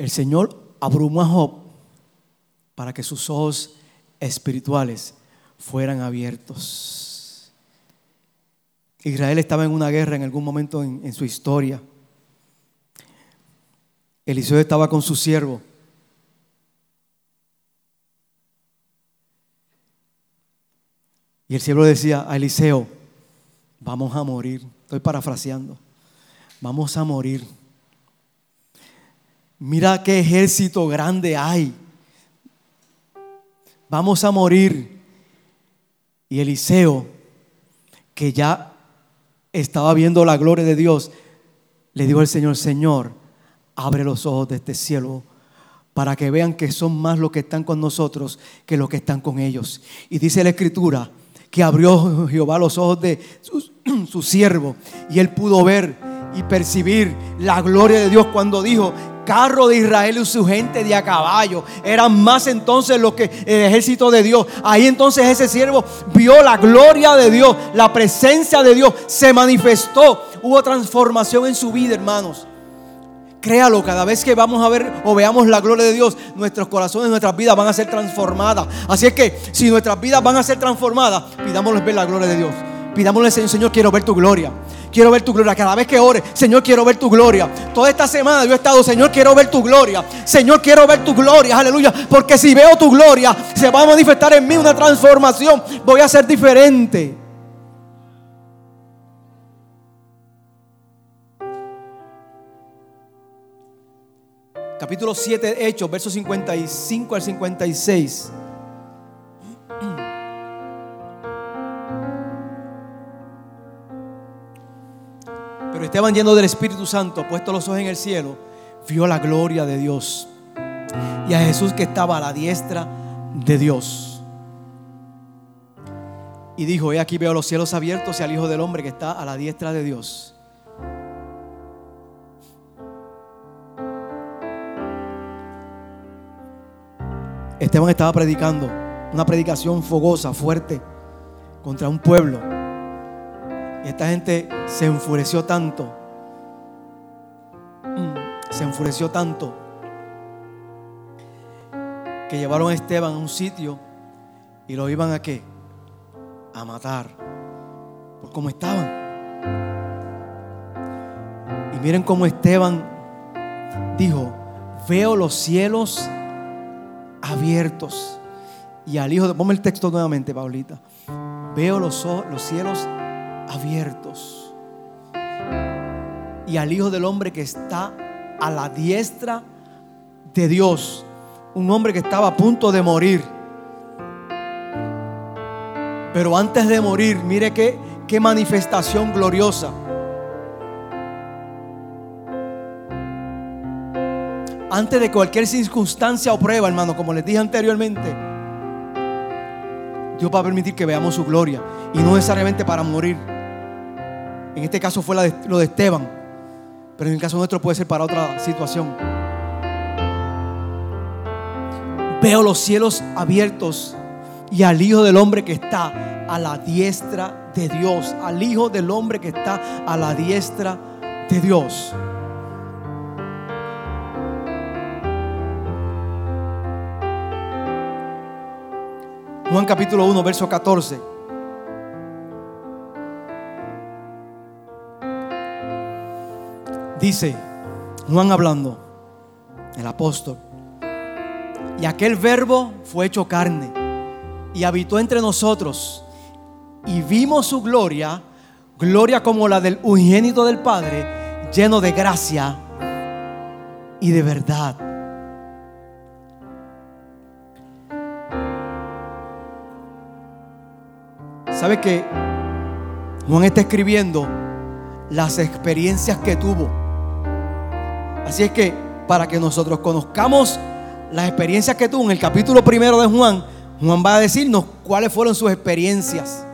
El Señor abrumó a Job para que sus ojos espirituales fueran abiertos. Israel estaba en una guerra en algún momento en, su historia. Eliseo estaba con su siervo. Y el siervo decía a Eliseo, vamos a morir. Estoy parafraseando. Vamos a morir. Mira qué ejército grande hay. Vamos a morir. Y Eliseo, que ya estaba viendo la gloria de Dios, le dijo al Señor, Señor, abre los ojos de este cielo para que vean que son más los que están con nosotros que los que están con ellos. Y dice la escritura que abrió Jehová los ojos de su, su siervo y él pudo ver y percibir la gloria de Dios cuando dijo carro de Israel y su gente de a caballo. Eran más entonces los que el ejército de Dios. Ahí entonces ese siervo vio la gloria de Dios, la presencia de Dios se manifestó. Hubo transformación en su vida, hermanos. Créalo, cada vez que vamos a ver o veamos la gloria de Dios, nuestros corazones, nuestras vidas van a ser transformadas. Así es que si nuestras vidas van a ser transformadas, pidámosle ver la gloria de Dios. Pidámosle, Señor, Señor, quiero ver tu gloria. Quiero ver tu gloria. Cada vez que ore, Señor, quiero ver tu gloria. Toda esta semana yo he estado, Señor, quiero ver tu gloria. Señor, quiero ver tu gloria. Aleluya. Porque si veo tu gloria, se va a manifestar en mí una transformación. Voy a ser diferente. Capítulo 7 de Hechos, versos 55 al 56. Esteban lleno del Espíritu Santo, puesto los ojos en el cielo, vio la gloria de Dios y a Jesús que estaba a la diestra de Dios. Y dijo, he aquí veo los cielos abiertos y al Hijo del Hombre que está a la diestra de Dios. Esteban estaba predicando una predicación fogosa, fuerte, contra un pueblo y esta gente se enfureció tanto. Mm, se enfureció tanto. Que llevaron a Esteban a un sitio y lo iban a qué? A matar. Por cómo estaban. Y miren cómo Esteban dijo, veo los cielos abiertos. Y al hijo de, ponme el texto nuevamente, Paulita. Veo los, los cielos abiertos. Y al Hijo del Hombre que está a la diestra de Dios. Un hombre que estaba a punto de morir. Pero antes de morir, mire qué, qué manifestación gloriosa. Antes de cualquier circunstancia o prueba, hermano, como les dije anteriormente, Dios va a permitir que veamos su gloria. Y no necesariamente para morir. En este caso fue lo de Esteban, pero en el caso nuestro puede ser para otra situación. Veo los cielos abiertos y al Hijo del Hombre que está a la diestra de Dios, al Hijo del Hombre que está a la diestra de Dios. Juan capítulo 1, verso 14. Dice Juan hablando, el apóstol, y aquel verbo fue hecho carne y habitó entre nosotros y vimos su gloria, gloria como la del unigénito del Padre, lleno de gracia y de verdad. ¿Sabe que Juan está escribiendo las experiencias que tuvo? Así es que para que nosotros conozcamos las experiencias que tuvo en el capítulo primero de Juan, Juan va a decirnos cuáles fueron sus experiencias.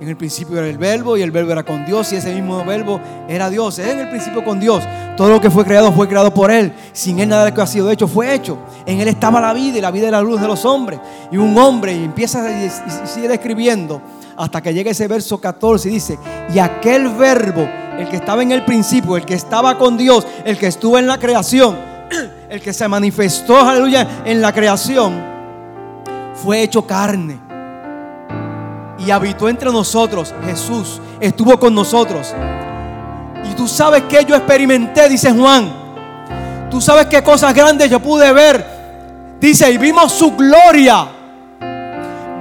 En el principio era el verbo y el verbo era con Dios y ese mismo verbo era Dios. En el principio con Dios. Todo lo que fue creado fue creado por Él. Sin Él nada de lo que ha sido hecho fue hecho. En Él estaba la vida y la vida era la luz de los hombres. Y un hombre, y empieza y sigue describiendo hasta que llega ese verso 14 y dice, y aquel verbo, el que estaba en el principio, el que estaba con Dios, el que estuvo en la creación, el que se manifestó, aleluya, en la creación, fue hecho carne y habitó entre nosotros. Jesús estuvo con nosotros. Y tú sabes que yo experimenté, dice Juan. Tú sabes qué cosas grandes yo pude ver. Dice, y vimos su gloria.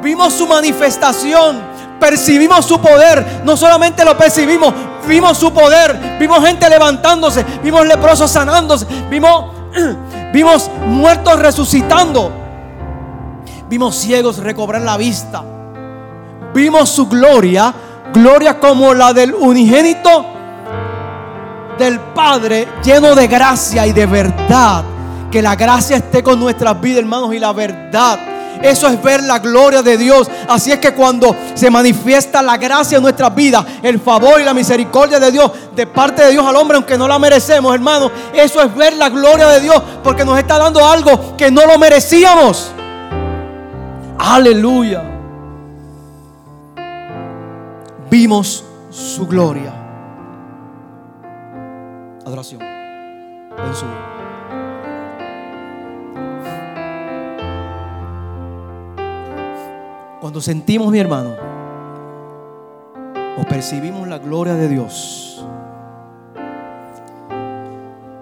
Vimos su manifestación. Percibimos su poder. No solamente lo percibimos, vimos su poder. Vimos gente levantándose. Vimos leprosos sanándose. Vimos, vimos muertos resucitando. Vimos ciegos recobrar la vista vimos su gloria, gloria como la del unigénito del Padre, lleno de gracia y de verdad. Que la gracia esté con nuestras vidas, hermanos, y la verdad. Eso es ver la gloria de Dios. Así es que cuando se manifiesta la gracia en nuestras vidas, el favor y la misericordia de Dios de parte de Dios al hombre, aunque no la merecemos, hermanos, eso es ver la gloria de Dios porque nos está dando algo que no lo merecíamos. Aleluya vimos su gloria. Adoración. Cuando sentimos, mi hermano, o percibimos la gloria de Dios,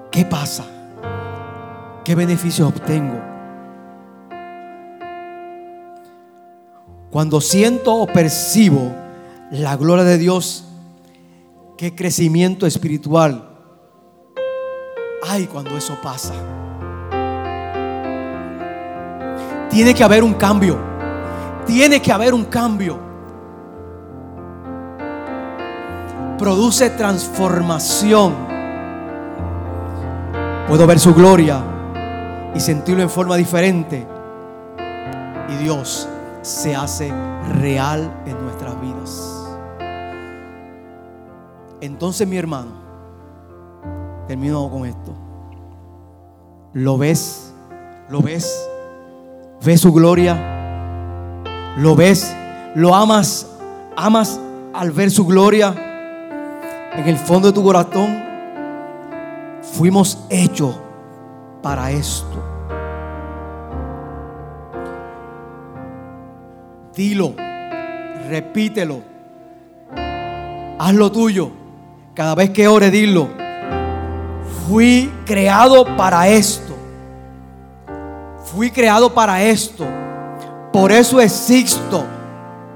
¿qué pasa? ¿Qué beneficios obtengo? Cuando siento o percibo la gloria de Dios, qué crecimiento espiritual hay cuando eso pasa. Tiene que haber un cambio. Tiene que haber un cambio. Produce transformación. Puedo ver su gloria y sentirlo en forma diferente. Y Dios se hace real en nuestras vidas. Entonces mi hermano, termino con esto. ¿Lo ves? ¿Lo ves? ¿Ves su gloria? ¿Lo ves? ¿Lo amas? ¿Amas al ver su gloria? En el fondo de tu corazón fuimos hechos para esto. Dilo, repítelo, hazlo tuyo. Cada vez que ore, dilo. Fui creado para esto. Fui creado para esto. Por eso existo.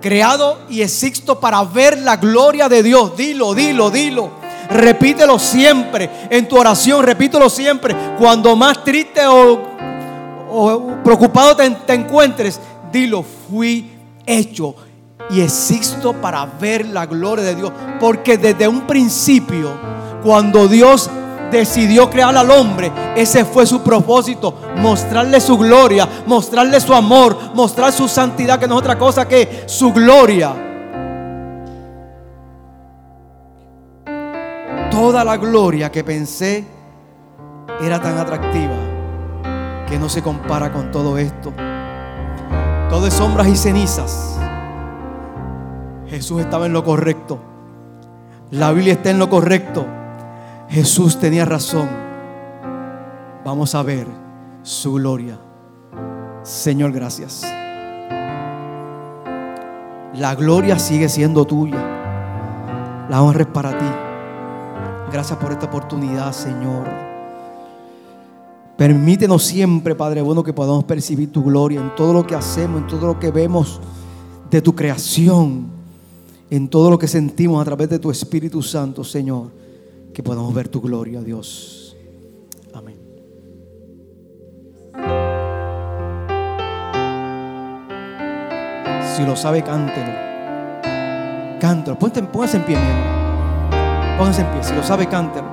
Creado y existo para ver la gloria de Dios. Dilo, dilo, dilo. Repítelo siempre en tu oración. Repítelo siempre. Cuando más triste o, preocupado te, te encuentres, dilo. Fui hecho y existo para ver la gloria de Dios. Porque desde un principio, cuando Dios decidió crear al hombre, ese fue su propósito, mostrarle su gloria, mostrarle su amor, mostrar su santidad, que no es otra cosa que su gloria. Toda la gloria que pensé era tan atractiva que no se compara con todo esto. Todo es sombras y cenizas. Jesús estaba en lo correcto. La Biblia está en lo correcto. Jesús tenía razón. Vamos a ver su gloria. Señor, gracias. La gloria sigue siendo tuya. La honra es para ti. Gracias por esta oportunidad, Señor. Permítenos siempre, Padre bueno, que podamos percibir tu gloria en todo lo que hacemos, en todo lo que vemos de tu creación en todo lo que sentimos a través de tu Espíritu Santo, Señor, que podamos ver tu gloria, Dios. Amén. Si lo sabe, cántelo. Cántelo. Póngase en pie, mi hermano. Póngase en pie. Si lo sabe, cántelo.